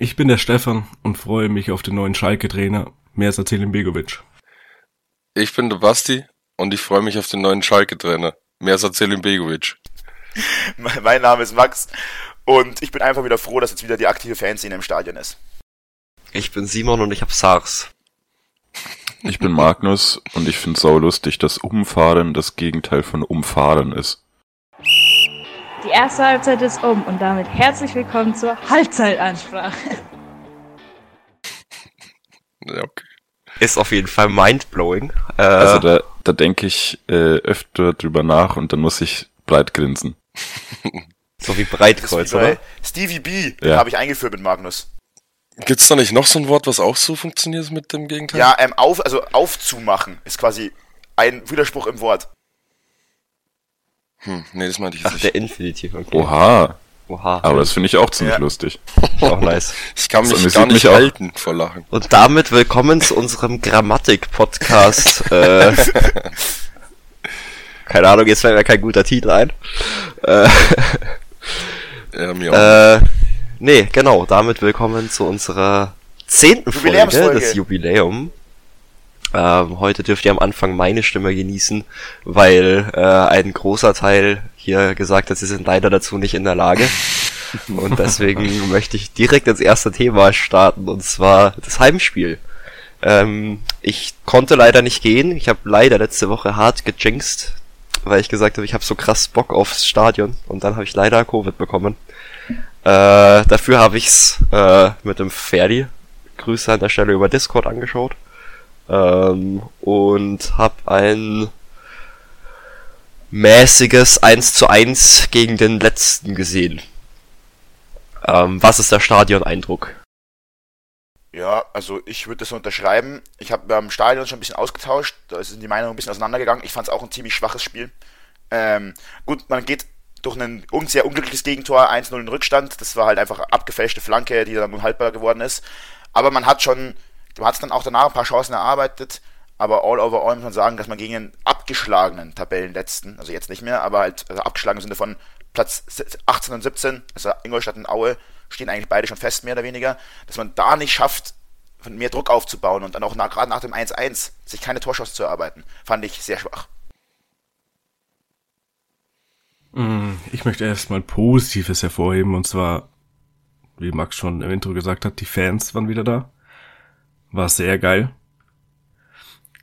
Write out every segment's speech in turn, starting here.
Ich bin der Stefan und freue mich auf den neuen Schalke-Trainer. Mehr als erzählen Begovic. Ich bin der Basti und ich freue mich auf den neuen Schalke-Trainer. Mehr als erzählen Begovic. Mein Name ist Max und ich bin einfach wieder froh, dass jetzt wieder die aktive Fanszene im Stadion ist. Ich bin Simon und ich hab SARS. Ich bin Magnus und ich find's saulustig, dass Umfahren das Gegenteil von Umfahren ist. Die erste Halbzeit ist um und damit herzlich willkommen zur Halbzeitansprache. Ja, okay. Ist auf jeden Fall mindblowing. Äh, Also da, da denke ich äh, öfter drüber nach und dann muss ich breit grinsen. so wie Breitkreuz, wie bei oder? Stevie B, Ja. habe ich eingeführt mit Magnus. Gibt's da nicht noch so ein Wort, was auch so funktioniert mit dem Gegenteil? Ja, ähm, auf, also aufzumachen ist quasi ein Widerspruch im Wort. Hm, nee, das meinte ich Ach, nicht. der Infinitiv, okay. Oha, Oha. aber das finde ich auch ziemlich Ja. lustig. auch nice. Ich kann mich amüsiert gar nicht mich auch. halten vor Lachen. Und damit willkommen zu unserem Grammatik-Podcast. äh, keine Ahnung, jetzt fällt mir kein guter Titel ein. Äh, Ja, mir auch. äh, nee, genau, damit willkommen zu unserer zehnten Folge des Jubiläum. Ähm, heute dürft ihr am Anfang meine Stimme genießen, weil äh, ein großer Teil hier gesagt hat, sie sind leider dazu nicht in der Lage. Und deswegen möchte ich direkt ins erste Thema starten, und zwar das Heimspiel. Ähm, ich konnte leider nicht gehen. Ich habe leider letzte Woche hart gejinxt, weil ich gesagt habe, ich habe so krass Bock aufs Stadion. Und dann habe ich leider Covid bekommen. Äh, dafür habe ich's äh, mit dem Ferdi, Grüße an der Stelle über Discord angeschaut. Ähm, und habe ein mäßiges 1 zu 1 gegen den letzten gesehen. Ähm, was ist der Stadion-Eindruck? Ja, also ich würde das unterschreiben. Ich habe beim Stadion schon ein bisschen ausgetauscht, da sind die Meinungen ein bisschen auseinandergegangen. Ich fand es auch ein ziemlich schwaches Spiel. Ähm, gut, man geht durch ein sehr unglückliches Gegentor 1-0 in Rückstand. Das war halt einfach abgefälschte Flanke, die dann unhaltbar geworden ist. Aber man hat schon, man hat dann auch danach ein paar Chancen erarbeitet. Aber all over all muss man sagen, dass man gegen einen abgeschlagenen Tabellenletzten, also jetzt nicht mehr, aber halt also abgeschlagen im Sinne von Platz 18 und 17, also Ingolstadt und Aue, stehen eigentlich beide schon fest, mehr oder weniger, dass man da nicht schafft, mehr Druck aufzubauen und dann auch nach, gerade nach dem 1-1 sich keine Torchance zu erarbeiten, fand ich sehr schwach. Mm, Ich möchte erstmal Positives hervorheben und zwar, wie Max schon im Intro gesagt hat, die Fans waren wieder da. War sehr geil.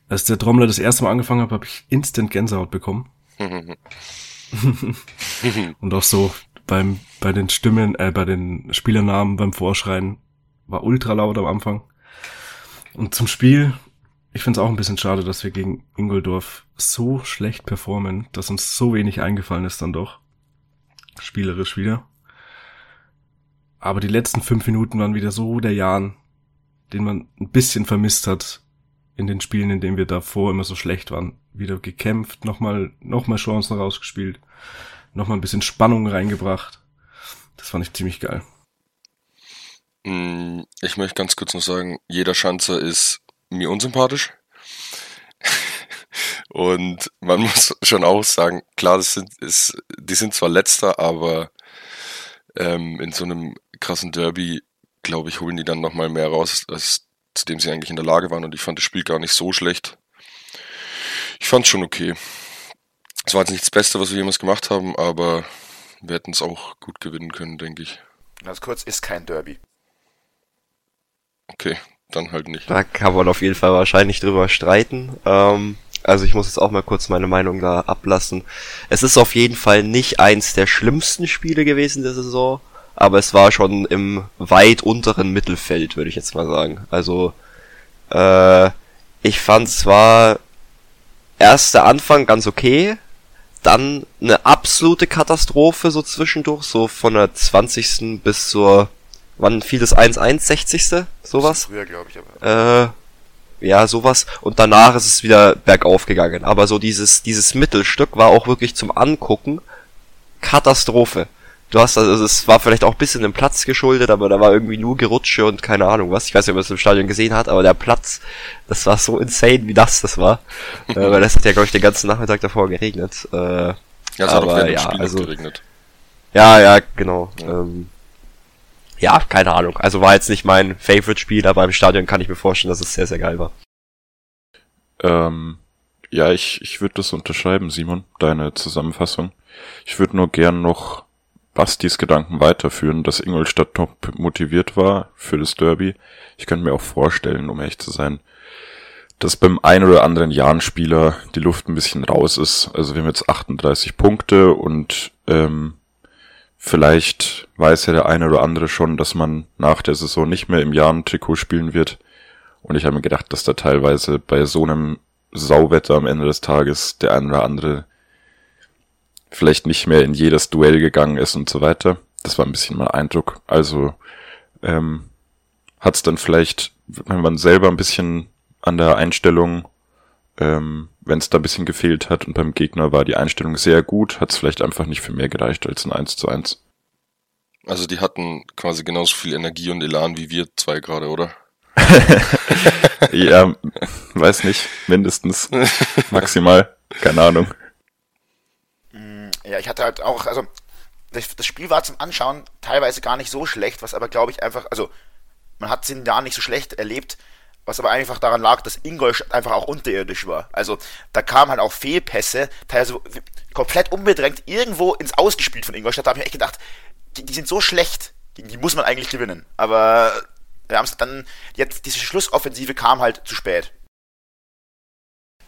Als der Trommler das erste Mal angefangen hat, habe ich instant Gänsehaut bekommen. Und auch so beim, bei den Stimmen, äh, bei den Spielernamen beim Vorschreien war ultra laut am Anfang. Und zum Spiel, ich finde es auch ein bisschen schade, dass wir gegen Ingoldorf so schlecht performen, dass uns so wenig eingefallen ist dann doch. Spielerisch wieder. Aber die letzten fünf Minuten waren wieder so der Jan, den man ein bisschen vermisst hat in den Spielen, in denen wir davor immer so schlecht waren. Wieder gekämpft, nochmal, nochmal Chancen rausgespielt, nochmal ein bisschen Spannung reingebracht. Das fand ich ziemlich geil. Mm, Ich möchte ganz kurz noch sagen, jeder Schanzer ist mir unsympathisch. Und man muss schon auch sagen, klar, das sind, ist, die sind zwar letzter, aber ähm, in so einem krassen Derby, glaube ich, holen die dann nochmal mehr raus, als zu dem sie eigentlich in der Lage waren. Und ich fand das Spiel gar nicht so schlecht. Ich fand es schon okay. Es war jetzt nicht das Beste, was wir jemals gemacht haben, aber wir hätten es auch gut gewinnen können, denke ich. Ganz kurz, ist kein Derby. Okay, dann halt nicht. Da kann man auf jeden Fall wahrscheinlich drüber streiten. Ähm, also ich muss jetzt auch mal kurz meine Meinung da ablassen. Es ist auf jeden Fall nicht eins der schlimmsten Spiele gewesen der Saison, aber es war schon im weit unteren Mittelfeld, würde ich jetzt mal sagen. Also äh, ich fand zwar erst der Anfang ganz okay, dann eine absolute Katastrophe so zwischendurch, so von der 20. bis zur wann fiel das 1-1, 60. sowas? Früher, glaube ich, aber. Äh, ja, sowas. Und danach ist es wieder bergauf gegangen. Aber so dieses, dieses Mittelstück war auch wirklich zum Angucken Katastrophe. Du hast, also es war vielleicht auch ein bisschen dem Platz geschuldet, aber da war irgendwie nur Gerutsche und keine Ahnung was. Ich weiß nicht, ob man es im Stadion gesehen hat, aber der Platz, das war so insane, wie das das war. äh, weil das hat ja, glaube ich, den ganzen Nachmittag davor geregnet. Äh, Ja, es hat auch Aber während dem ja, also- geregnet. ja, ja, genau. Ja. Ähm, ja, keine Ahnung. Also war jetzt nicht mein Favorite-Spiel, aber im Stadion kann ich mir vorstellen, dass es sehr, sehr geil war. Ähm, ja, ich, ich würde das unterschreiben, Simon, deine Zusammenfassung. Ich würde nur gern noch Bastis Gedanken weiterführen, dass Ingolstadt top motiviert war für das Derby. Ich könnte mir auch vorstellen, um ehrlich zu sein, dass beim ein oder anderen Jahn-Spieler die Luft ein bisschen raus ist. Also wir haben jetzt 38 Punkte und ähm, vielleicht weiß ja der eine oder andere schon, dass man nach der Saison nicht mehr im Jahn-Trikot spielen wird. Und ich habe mir gedacht, dass da teilweise bei so einem Sauwetter am Ende des Tages der ein oder andere vielleicht nicht mehr in jedes Duell gegangen ist und so weiter. Das war ein bisschen mein Eindruck. Also ähm, hat es dann vielleicht, wenn man selber ein bisschen an der Einstellung, ähm, wenn es da ein bisschen gefehlt hat und beim Gegner war die Einstellung sehr gut, hat es vielleicht einfach nicht für mehr gereicht als ein 1 zu 1. Also die hatten quasi genauso viel Energie und Elan wie wir zwei gerade, oder? ja, weiß nicht, mindestens, maximal, keine Ahnung. Ja, ich hatte halt auch, also das Spiel war zum Anschauen teilweise gar nicht so schlecht, was aber glaube ich einfach, also man hat es in Jahren nicht so schlecht erlebt, was aber einfach daran lag, dass Ingolstadt einfach auch unterirdisch war. Also da kamen halt auch Fehlpässe, teilweise komplett unbedrängt irgendwo ins Ausgespielt von Ingolstadt. Da habe ich mir echt gedacht, die, die, sind so schlecht, gegen die muss man eigentlich gewinnen. Aber wir haben es dann, jetzt diese Schlussoffensive kam halt zu spät.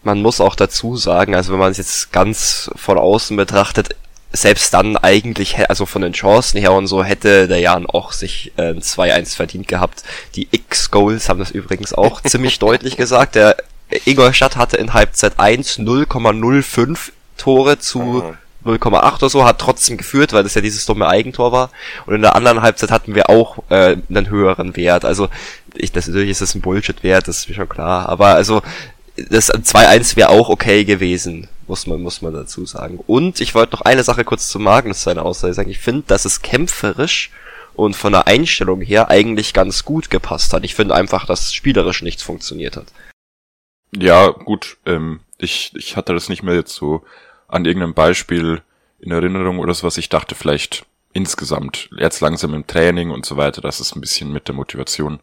Man muss auch dazu sagen, also wenn man es jetzt ganz von außen betrachtet, selbst dann eigentlich, also von den Chancen her und so, hätte der Jan auch sich äh, 2-1 verdient gehabt. Die X-Goals haben das übrigens auch ziemlich deutlich gesagt. Der Ingolstadt hatte in Halbzeit 1 0,05 Tore zu 0,8 oder so, hat trotzdem geführt, weil das ja dieses dumme Eigentor war. Und in der anderen Halbzeit hatten wir auch äh, einen höheren Wert. Also ich, das, natürlich ist das ein Bullshit-Wert, das ist mir schon klar. Aber also das 2-1 wäre auch okay gewesen, muss man, muss man dazu sagen. Und ich wollte noch eine Sache kurz zu Magnus seine Aussage sagen. Ich finde, dass es kämpferisch und von der Einstellung her eigentlich ganz gut gepasst hat. Ich finde einfach, dass spielerisch nichts funktioniert hat. Ja, gut, ähm, ich, ich hatte das nicht mehr jetzt so an irgendeinem Beispiel in Erinnerung oder so was. Ich dachte vielleicht insgesamt, jetzt langsam im Training und so weiter, dass es ein bisschen mit der Motivation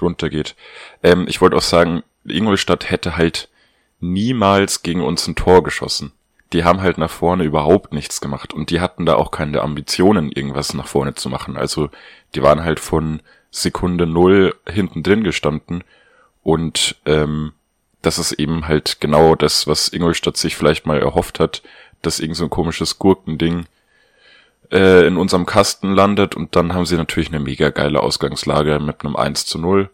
runtergeht. Ähm, ich wollte auch sagen, Ingolstadt hätte halt niemals gegen uns ein Tor geschossen. Die haben halt nach vorne überhaupt nichts gemacht und die hatten da auch keine Ambitionen, irgendwas nach vorne zu machen. Also die waren halt von Sekunde null hinten drin gestanden und ähm, das ist eben halt genau das, was Ingolstadt sich vielleicht mal erhofft hat, dass irgend so ein komisches Gurkending äh, in unserem Kasten landet und dann haben sie natürlich eine mega geile Ausgangslage mit einem 1 zu 0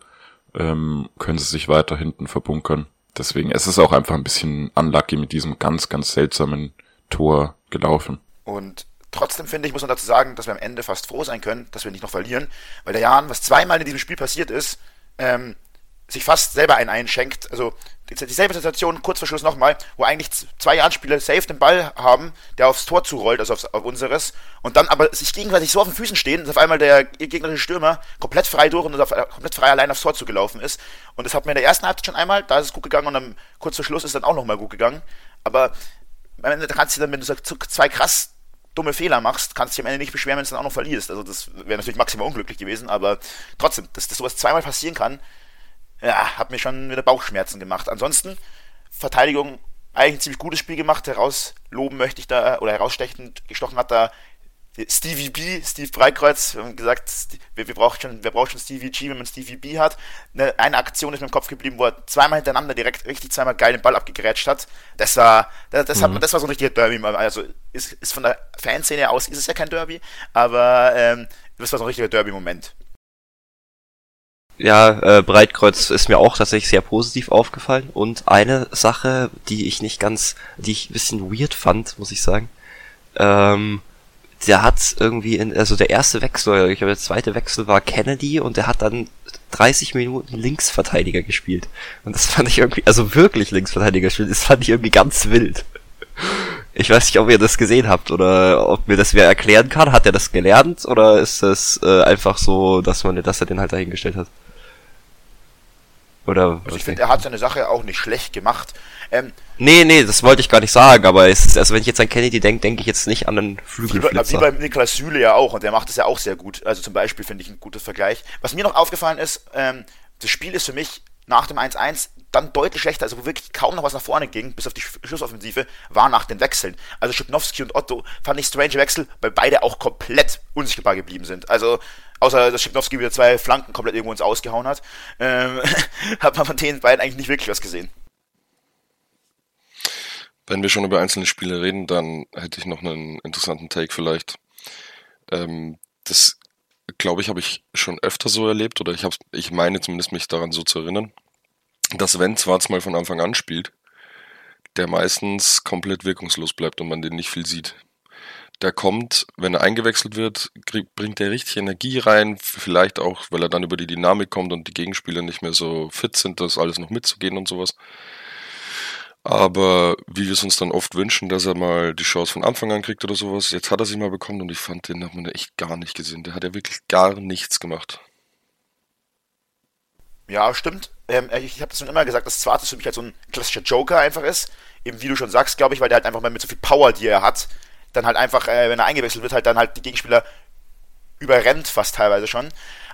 ähm, können sie sich weiter hinten verbunkern. Deswegen, es ist auch einfach ein bisschen unlucky mit diesem ganz, ganz seltsamen Tor gelaufen. Und trotzdem finde ich, muss man dazu sagen, dass wir am Ende fast froh sein können, dass wir nicht noch verlieren, weil der Jan, was zweimal in diesem Spiel passiert ist, ähm, sich fast selber einen einschenkt. Also dieselbe Situation kurz vor Schluss nochmal, wo eigentlich zwei Anspieler safe den Ball haben, der aufs Tor zurollt, also aufs, auf unseres, und dann aber sich gegenseitig so auf den Füßen stehen, dass auf einmal der gegnerische Stürmer komplett frei durch und auf, komplett frei allein aufs Tor zugelaufen ist. Und das hat mir in der ersten Halbzeit schon einmal, da ist es gut gegangen und dann kurz vor Schluss ist es dann auch nochmal gut gegangen. Aber am Ende kannst du dann, wenn du zwei krass dumme Fehler machst, kannst du dich am Ende nicht beschweren, wenn du es dann auch noch verlierst. Also das wäre natürlich maximal unglücklich gewesen, aber trotzdem, dass, dass sowas zweimal passieren kann, ja, hat mir schon wieder Bauchschmerzen gemacht. Ansonsten, Verteidigung, eigentlich ein ziemlich gutes Spiel gemacht. Herausloben möchte ich da, oder herausstechend gestochen hat da Stevie B, Steve Breitkreuz, wir haben gesagt, wir, wir brauchen schon, wer braucht schon Stevie G, wenn man Stevie B hat. Eine, eine Aktion ist mir im Kopf geblieben, wo er zweimal hintereinander direkt richtig zweimal geil den Ball abgegrätscht hat. Das war, das, das, mhm. hat, das war so ein richtiger Derby. Also ist, ist von der Fanszene aus ist es ja kein Derby, aber ähm, das war so ein richtiger Derby-Moment. Ja, äh, Breitkreuz ist mir auch tatsächlich sehr positiv aufgefallen. Und eine Sache, die ich nicht ganz, die ich ein bisschen weird fand, muss ich sagen. Ähm, der hat irgendwie in, also der erste Wechsel, ich glaube der zweite Wechsel war Kennedy und der hat dann 30 Minuten Linksverteidiger gespielt. Und das fand ich irgendwie, also wirklich Linksverteidiger gespielt, das fand ich irgendwie ganz wild. Ich weiß nicht, ob ihr das gesehen habt oder ob mir das wer erklären kann. Hat er das gelernt oder ist das äh, einfach so, dass man, dass er den halt dahingestellt hat? Oder Also ich finde, er hat seine Sache auch nicht schlecht gemacht. Ähm, Nee, nee, das wollte ich gar nicht sagen, aber es ist, also wenn ich jetzt an Kennedy denke, denke ich jetzt nicht an einen wie, bei, wie Flügelflitzer. beim Niklas Süle ja auch und der macht das ja auch sehr gut. Also zum Beispiel finde ich ein guter Vergleich. Was mir noch aufgefallen ist, ähm, das Spiel ist für mich nach dem 1-1 dann deutlich schlechter, also wo wirklich kaum noch was nach vorne ging, bis auf die Sch- Schlussoffensive, war nach den Wechseln. Also Schipnowski und Otto fand ich strange Wechsel, weil beide auch komplett unsichtbar geblieben sind. Also außer dass Schipnowski wieder zwei Flanken komplett irgendwo ins Ausgehauen hat, ähm, hat man von den beiden eigentlich nicht wirklich was gesehen. Wenn wir schon über einzelne Spiele reden, dann hätte ich noch einen interessanten Take vielleicht. Ähm, das, glaube ich, habe ich schon öfter so erlebt, oder ich, hab's, ich meine zumindest mich daran so zu erinnern, dass wenn Zwarz mal von Anfang an spielt, der meistens komplett wirkungslos bleibt und man den nicht viel sieht. Der kommt, wenn er eingewechselt wird, krieg, bringt er richtig Energie rein, vielleicht auch, weil er dann über die Dynamik kommt und die Gegenspieler nicht mehr so fit sind, das alles noch mitzugehen und sowas. Aber wie wir es uns dann oft wünschen, dass er mal die Chance von Anfang an kriegt oder sowas, jetzt hat er sie mal bekommen und ich fand, den hat man echt gar nicht gesehen. Der hat ja wirklich gar nichts gemacht. Ja, stimmt. Ähm, ich habe das schon immer gesagt, dass Zwartes für mich halt so ein klassischer Joker einfach ist. Eben wie du schon sagst, glaube ich, weil der halt einfach mal mit so viel Power, die er hat, dann halt einfach, äh, wenn er eingewechselt wird, halt dann halt die Gegenspieler überrennt fast teilweise schon.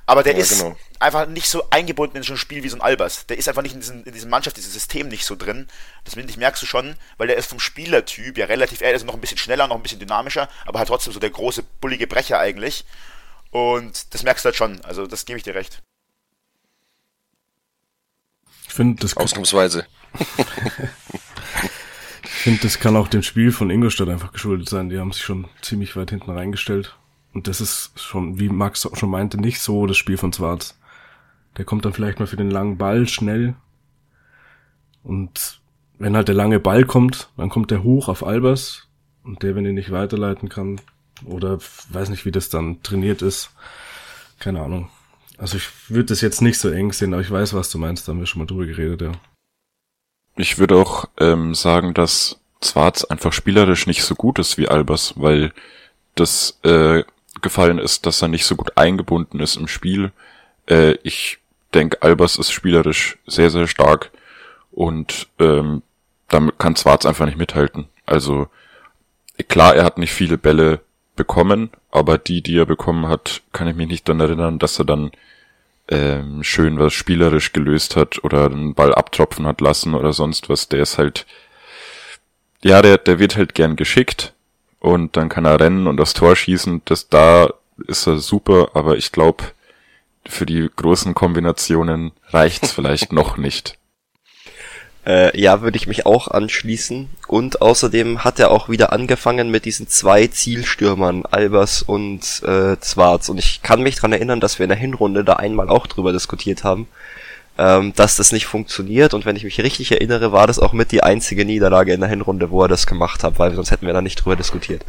Aber der Ja, ist genau. einfach nicht so eingebunden in so ein Spiel wie so ein Albers. Der ist einfach nicht in, diesen, in diesem Mannschaft, dieses System nicht so drin. Das ich, merkst du schon, weil der ist vom Spielertyp ja relativ, er ist noch ein bisschen schneller, noch ein bisschen dynamischer, aber halt trotzdem so der große, bullige Brecher eigentlich. Und das merkst du halt schon. Also das gebe ich dir recht. Ich finde, das, Ausnahmsweise. ich find, das kann auch dem Spiel von Ingolstadt einfach geschuldet sein. Die haben sich schon ziemlich weit hinten reingestellt. Und das ist schon, wie Max schon meinte, nicht so das Spiel von Zwarz. Der kommt dann vielleicht mal für den langen Ball schnell. Und wenn halt der lange Ball kommt, dann kommt der hoch auf Albers. Und der, wenn er nicht weiterleiten kann, oder weiß nicht, wie das dann trainiert ist, keine Ahnung. Also ich würde das jetzt nicht so eng sehen, aber ich weiß, was du meinst, da haben wir schon mal drüber geredet, ja. Ich würde auch ähm, sagen, dass Zwarz einfach spielerisch nicht so gut ist wie Albers, weil das äh, gefallen ist, dass er nicht so gut eingebunden ist im Spiel. Äh, ich denke, Albers ist spielerisch sehr, sehr stark und ähm, damit kann Zwarz einfach nicht mithalten. Also klar, er hat nicht viele Bälle bekommen, aber die, die er bekommen hat, kann ich mich nicht daran erinnern, dass er dann ähm, schön was spielerisch gelöst hat oder einen Ball abtropfen hat lassen oder sonst was. Der ist halt, ja, der, der wird halt gern geschickt und dann kann er rennen und das Tor schießen. Das da ist er super, aber ich glaube, für die großen Kombinationen reicht's vielleicht noch nicht. Äh, ja, würde ich mich auch anschließen. Und außerdem hat er auch wieder angefangen mit diesen zwei Zielstürmern, Albers und äh, Zwarz. Und ich kann mich dran erinnern, dass wir in der Hinrunde da einmal auch drüber diskutiert haben, ähm, dass das nicht funktioniert. Und wenn ich mich richtig erinnere, war das auch mit die einzige Niederlage in der Hinrunde, wo er das gemacht hat, weil sonst hätten wir da nicht drüber diskutiert.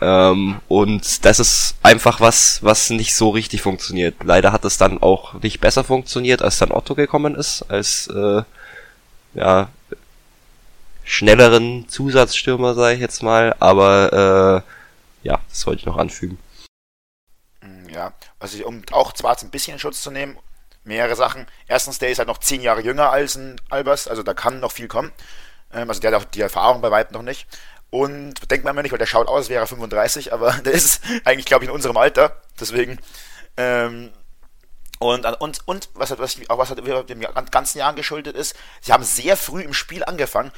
Ähm, und das ist einfach was, was nicht so richtig funktioniert. Leider hat es dann auch nicht besser funktioniert, als dann Otto gekommen ist, als äh, ja, schnelleren Zusatzstürmer, sage ich jetzt mal, aber äh, ja, das wollte ich noch anfügen. Mm, Ja, also um auch Zwarz ein bisschen in Schutz zu nehmen, mehrere Sachen. Erstens, der ist halt noch zehn Jahre jünger als ein Albers, also da kann noch viel kommen. Ähm, also der hat auch die Erfahrung bei weitem noch nicht. Und denkt man immer nicht, weil der schaut aus, als wäre er 35, aber der ist eigentlich, glaube ich, in unserem Alter. Deswegen. Ähm, und, und, und was, was, auch was dem ganzen Jahren geschuldet ist, sie haben sehr früh im Spiel angefangen,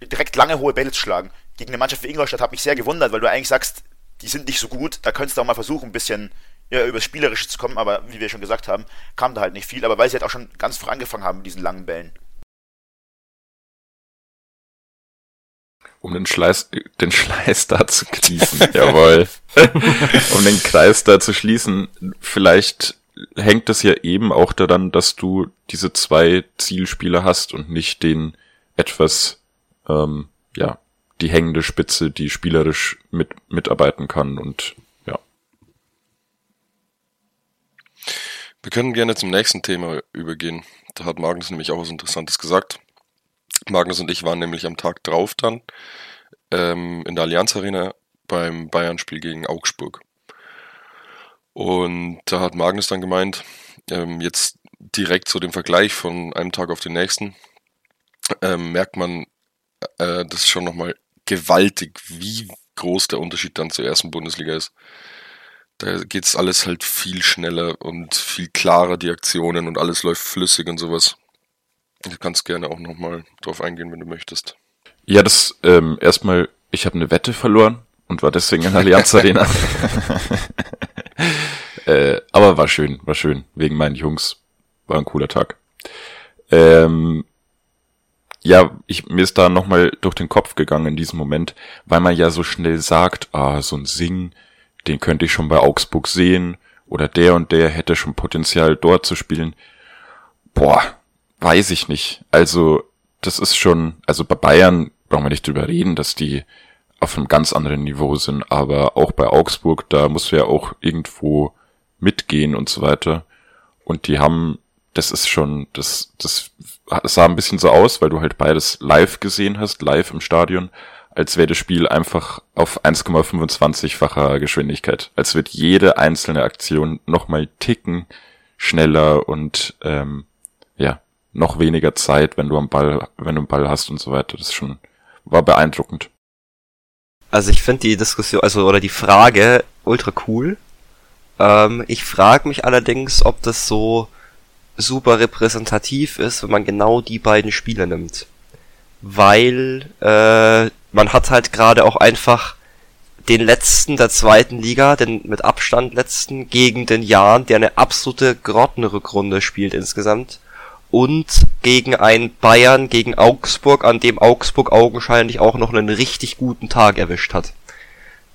direkt lange hohe Bälle zu schlagen. Gegen eine Mannschaft wie Ingolstadt hat mich sehr gewundert, weil du eigentlich sagst, die sind nicht so gut, da könntest du auch mal versuchen, ein bisschen ja, übers Spielerische zu kommen, aber wie wir schon gesagt haben, kam da halt nicht viel, aber weil sie halt auch schon ganz früh angefangen haben mit diesen langen Bällen. Um den Schleiß, den Schleiß da zu schließen, jawohl. um den Kreis da zu schließen, vielleicht hängt es ja eben auch daran, dass du diese zwei Zielspieler hast und nicht den etwas, ähm, ja, die hängende Spitze, die spielerisch mit, mitarbeiten kann und ja. Wir können gerne zum nächsten Thema übergehen. Da hat Magnus nämlich auch was Interessantes gesagt. Magnus und ich waren nämlich am Tag drauf dann ähm, in der Allianz Arena beim Bayern-Spiel gegen Augsburg. Und da hat Magnus dann gemeint, ähm, jetzt direkt so den Vergleich von einem Tag auf den nächsten, ähm, merkt man äh, das ist schon nochmal gewaltig, wie groß der Unterschied dann zur ersten Bundesliga ist. Da geht's alles halt viel schneller und viel klarer, die Aktionen und alles läuft flüssig und sowas. Du kannst gerne auch nochmal drauf eingehen, wenn du möchtest. Ja, das ähm, erstmal, ich habe eine Wette verloren und war deswegen in der Allianz Arena. äh, aber war schön, war schön, wegen meinen Jungs. War ein cooler Tag. Ähm, ja, ich, mir ist da nochmal durch den Kopf gegangen in diesem Moment, weil man ja so schnell sagt, ah, so ein Sing, den könnte ich schon bei Augsburg sehen, oder der und der hätte schon Potenzial dort zu spielen. Boah, weiß ich nicht. Also, das ist schon, also bei Bayern brauchen wir nicht drüber reden, dass die auf einem ganz anderen Niveau sind, aber auch bei Augsburg, da muss ja auch irgendwo mitgehen und so weiter. Und die haben, das ist schon, das, das sah ein bisschen so aus, weil du halt beides live gesehen hast, live im Stadion, als wäre das Spiel einfach auf 1,25-facher Geschwindigkeit. Als wird jede einzelne Aktion nochmal ticken schneller und ähm, ja, noch weniger Zeit, wenn du am Ball, wenn du einen Ball hast und so weiter. Das ist schon, war beeindruckend. Also ich finde die Diskussion, also oder die Frage ultra cool. Ähm, ich frage mich allerdings, ob das so super repräsentativ ist, wenn man genau die beiden Spiele nimmt. Weil äh, man hat halt gerade auch einfach den letzten der zweiten Liga, den mit Abstand letzten, gegen den Jan, der eine absolute Grottenrückrunde spielt insgesamt. Und gegen ein Bayern gegen Augsburg, an dem Augsburg augenscheinlich auch noch einen richtig guten Tag erwischt hat.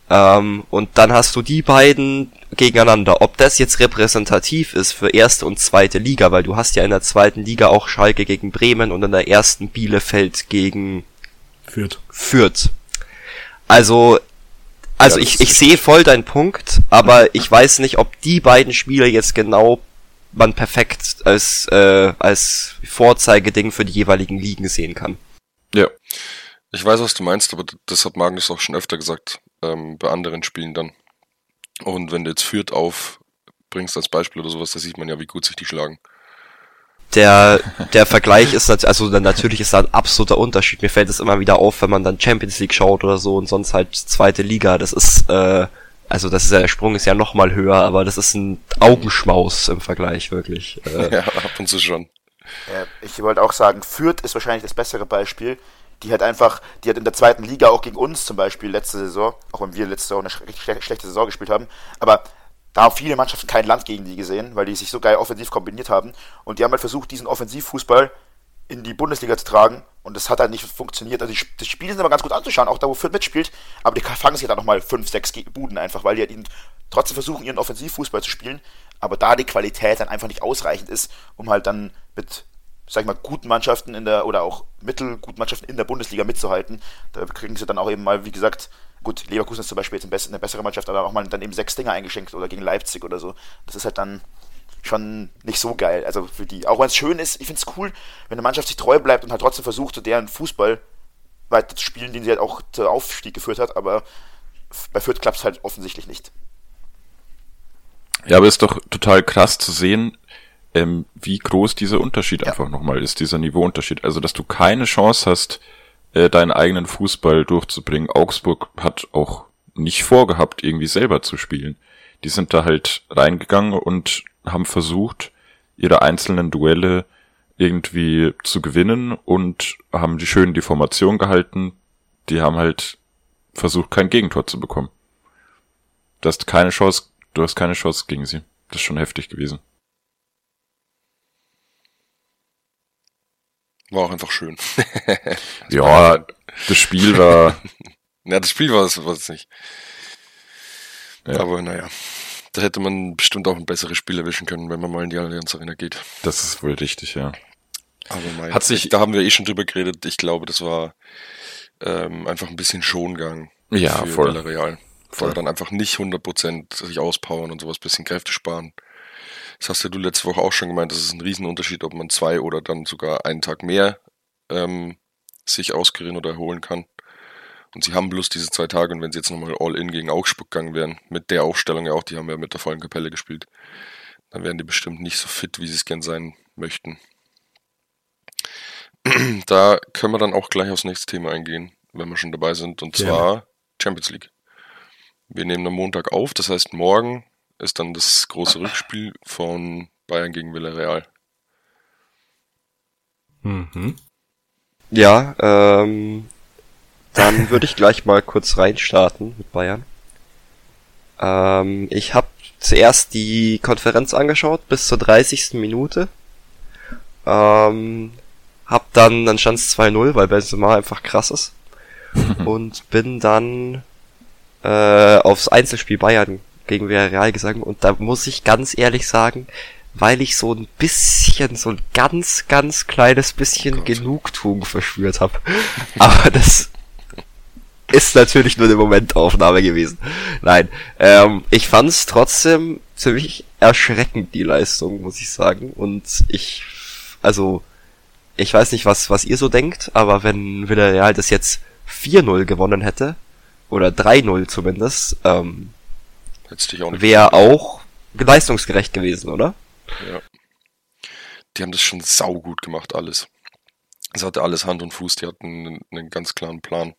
Ähm, und dann hast du die beiden gegeneinander. Ob das jetzt repräsentativ ist für erste und zweite Liga, weil du hast ja in der zweiten Liga auch Schalke gegen Bremen und in der ersten Bielefeld gegen Fürth. Fürth. Also, also Ja, ich, ich sehe voll deinen Punkt, aber ich weiß nicht, ob die beiden Spiele jetzt genau man perfekt als, äh, als Vorzeigeding für die jeweiligen Ligen sehen kann. Ja. Ich weiß, was du meinst, aber das hat Magnus auch schon öfter gesagt, ähm, bei anderen Spielen dann. Und wenn du jetzt Fürth aufbringst als Beispiel oder sowas, da sieht man ja, wie gut sich die schlagen. Der, der Vergleich ist also dann natürlich ist da ein absoluter Unterschied. Mir fällt es immer wieder auf, wenn man dann Champions League schaut oder so und sonst halt zweite Liga. Das ist, äh, also das ist ja, der Sprung ist ja noch mal höher, aber das ist ein Augenschmaus im Vergleich, wirklich. Äh, Ja, ab und zu schon. Ich wollte auch sagen, Fürth ist wahrscheinlich das bessere Beispiel. Die hat einfach, die hat in der zweiten Liga auch gegen uns zum Beispiel letzte Saison, auch wenn wir letzte Saison eine schle schle schlechte Saison gespielt haben, aber da haben viele Mannschaften kein Land gegen die gesehen, weil die sich so geil offensiv kombiniert haben. Und die haben halt versucht, diesen Offensivfußball in die Bundesliga zu tragen. Und das hat halt nicht funktioniert. Also die, das Spiel sind aber ganz gut anzuschauen, auch da, wo Fürth mitspielt. Aber die fangen sich dann nochmal 5, 6 Buden einfach, weil die halt ihnen trotzdem versuchen, ihren Offensivfußball zu spielen. Aber da die Qualität dann einfach nicht ausreichend ist, um halt dann mit sag ich mal, guten Mannschaften in der, oder auch mittelguten Mannschaften in der Bundesliga mitzuhalten. Da kriegen sie dann auch eben mal, wie gesagt, gut, Leverkusen ist zum Beispiel jetzt eine bessere Mannschaft, aber auch mal dann eben sechs Dinger eingeschenkt oder gegen Leipzig oder so. Das ist halt dann schon nicht so geil. Also für die, auch wenn es schön ist, ich finde es cool, wenn eine Mannschaft sich treu bleibt und halt trotzdem versucht, deren Fußball weiter zu spielen, den sie halt auch zu Aufstieg geführt hat, aber bei Fürth klappt es halt offensichtlich nicht. Ja, aber ist doch total krass zu sehen, ähm, wie groß dieser Unterschied Ja. einfach nochmal ist, dieser Niveauunterschied. Also, dass du keine Chance hast, äh, deinen eigenen Fußball durchzubringen. Augsburg hat auch nicht vorgehabt, irgendwie selber zu spielen. Die sind da halt reingegangen und haben versucht, ihre einzelnen Duelle irgendwie zu gewinnen und haben die schön die Formation gehalten. Die haben halt versucht, kein Gegentor zu bekommen. Du hast keine Chance, du hast keine Chance gegen sie. Das ist schon heftig gewesen. War auch einfach schön. Ja, das Spiel war, Ja, das Spiel war es war es nicht. Ja. Aber naja, da hätte man bestimmt auch ein besseres Spiel erwischen können, wenn man mal in die Allianz Arena geht. das ist wohl richtig, ja. Aber mein, Hat sich- da haben wir eh schon drüber geredet. Ich glaube, das war ähm, einfach ein bisschen Schongang Ja, für voll. Voll. Voll. Dann einfach nicht 100% sich auspowern und sowas, bisschen Kräfte sparen. Das hast ja du letzte Woche auch schon gemeint, das ist ein Riesenunterschied, ob man zwei oder dann sogar einen Tag mehr ähm, sich auskurieren oder erholen kann. Und sie haben bloß diese zwei Tage und wenn sie jetzt nochmal All-In gegen Augsburg gegangen wären, mit der Aufstellung ja auch, die haben ja mit der vollen Kapelle gespielt, dann wären die bestimmt nicht so fit, wie sie es gern sein möchten. Da können wir dann auch gleich aufs nächste Thema eingehen, wenn wir schon dabei sind, und Gerne. zwar Champions League. Wir nehmen am Montag auf, das heißt morgen ist dann das große Rückspiel von Bayern gegen Villarreal. Mhm. Ja, ähm, dann würde ich gleich mal kurz reinstarten mit Bayern. Ähm, ich habe zuerst die Konferenz angeschaut bis zur 30. Minute. Ähm, hab dann, dann stand es 2-0, weil Benzema einfach krass ist. und bin dann äh, aufs Einzelspiel Bayern gegen Villarreal gegangen und da muss ich ganz ehrlich sagen, weil ich so ein bisschen, so ein ganz, ganz kleines bisschen Gott. Genugtuung verspürt habe. Aber das ist natürlich nur eine Momentaufnahme gewesen. Nein, ähm, ich fand es trotzdem ziemlich erschreckend, die Leistung, muss ich sagen. Und ich, also, ich weiß nicht, was, was ihr so denkt, aber wenn Villarreal das jetzt 4-0 gewonnen hätte, oder 3-0 zumindest, ähm, Dich auch nicht wäre auch leistungsgerecht gewesen, oder? Ja. Die haben das schon saugut gemacht, alles. Es hatte alles Hand und Fuß, die hatten einen, einen ganz klaren Plan.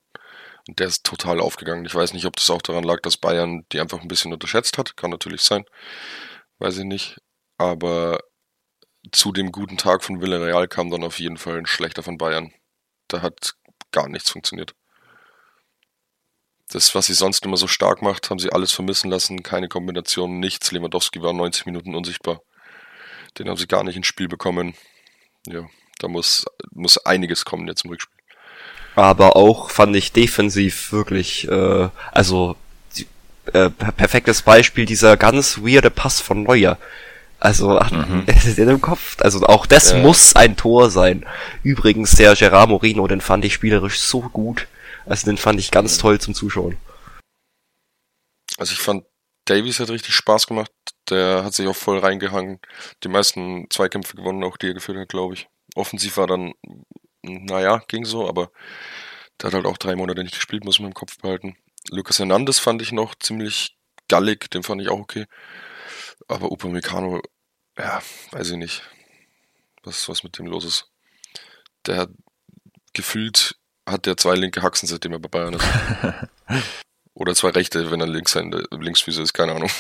Und der ist total aufgegangen. Ich weiß nicht, ob das auch daran lag, dass Bayern die einfach ein bisschen unterschätzt hat. Kann natürlich sein. Weiß ich nicht. Aber zu dem guten Tag von Villarreal kam dann auf jeden Fall ein schlechter von Bayern. Da hat gar nichts funktioniert. Das, was sie sonst immer so stark macht, haben sie alles vermissen lassen. Keine Kombination, nichts. Lewandowski war 90 Minuten unsichtbar. Den haben sie gar nicht ins Spiel bekommen. Ja, da muss, muss einiges kommen jetzt im Rückspiel. Aber auch fand ich defensiv wirklich, äh, also die, äh, per- perfektes Beispiel dieser ganz weirde Pass von Neuer. Also ist in dem Kopf. Also auch das Ja. muss ein Tor sein. Übrigens der Gerard Moreno, den fand ich spielerisch so gut. Also den fand ich ganz toll zum Zuschauen. Also ich fand, Davies hat richtig Spaß gemacht. Der hat sich auch voll reingehangen. Die meisten Zweikämpfe gewonnen, auch die er geführt hat, glaube ich. Offensiv war dann, naja, ging so, aber der hat halt auch drei Monate nicht gespielt, muss man im Kopf behalten. Lucas Hernandez fand ich noch ziemlich gallig, den fand ich auch okay. Aber Upamecano, ja, weiß ich nicht, was, was mit dem los ist. Der hat gefühlt hat der zwei linke Haxen, seitdem er bei Bayern ist. Oder zwei rechte, wenn er links Linksfüße ist, keine Ahnung.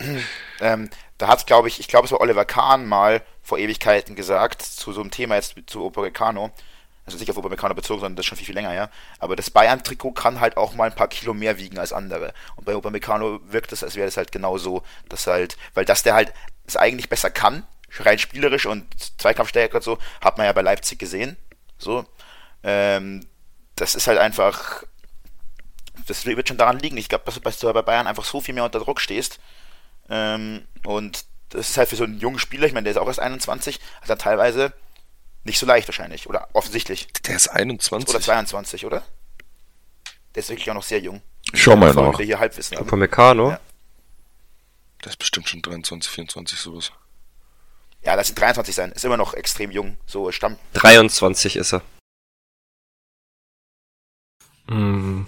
Ähm, da hat, glaube ich, ich glaube, es war Oliver Kahn mal vor Ewigkeiten gesagt, zu so einem Thema jetzt zu Upamecano, also nicht auf Upamecano bezogen, sondern das ist schon viel, viel länger her, aber das Bayern-Trikot kann halt auch mal ein paar Kilo mehr wiegen als andere. Und bei Upamecano wirkt es, als wäre das halt genau so, dass halt, weil das der halt es eigentlich besser kann, rein spielerisch und Zweikampfstärke und so, hat man ja bei Leipzig gesehen, so, ähm, das ist halt einfach, das wird schon daran liegen. Ich glaube, dass du bei Bayern einfach so viel mehr unter Druck stehst, ähm, und das ist halt für so einen jungen Spieler, ich meine, der ist auch erst 21, hat er teilweise nicht so leicht wahrscheinlich. Oder offensichtlich. Der ist 21. Oder 22, oder? Der ist wirklich auch noch sehr jung. Schau mal Vor allem nach. wir hier Halbwissen haben. Upamecano? Ja. Der ist bestimmt schon 23, 24, sowas. Ja, lass ihn 23 sein. Ist immer noch extrem jung. So Stamm. 23 ist er. Mhm.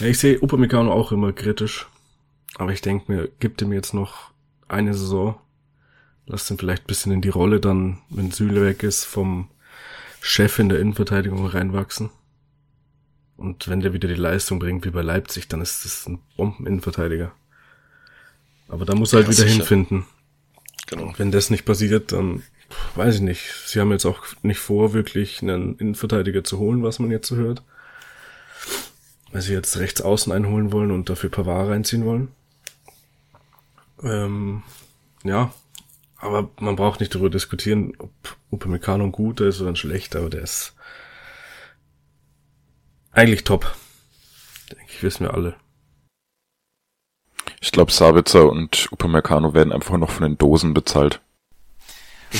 Ja, ich sehe Upamecano auch immer kritisch. Aber ich denke mir, gibt ihm jetzt noch eine Saison. Lasst ihn vielleicht ein bisschen in die Rolle dann, wenn Süle weg ist, vom Chef in der Innenverteidigung reinwachsen. Und wenn der wieder die Leistung bringt wie bei Leipzig, dann ist das ein Bomben-Innenverteidiger. Aber da muss er halt Ja, wieder sicher. hinfinden. Genau. Und wenn das nicht passiert, dann weiß ich nicht. Sie haben jetzt auch nicht vor, wirklich einen Innenverteidiger zu holen, was man jetzt so hört. Weil sie jetzt rechts außen einholen wollen und dafür Pavard reinziehen wollen. Ähm, ja, aber man braucht nicht darüber diskutieren, ob Upamecano guter ist oder ein schlechter, aber der ist eigentlich top. Denke ich, wissen wir alle. Ich glaube, Sabitzer und Upamecano werden einfach noch von den Dosen bezahlt.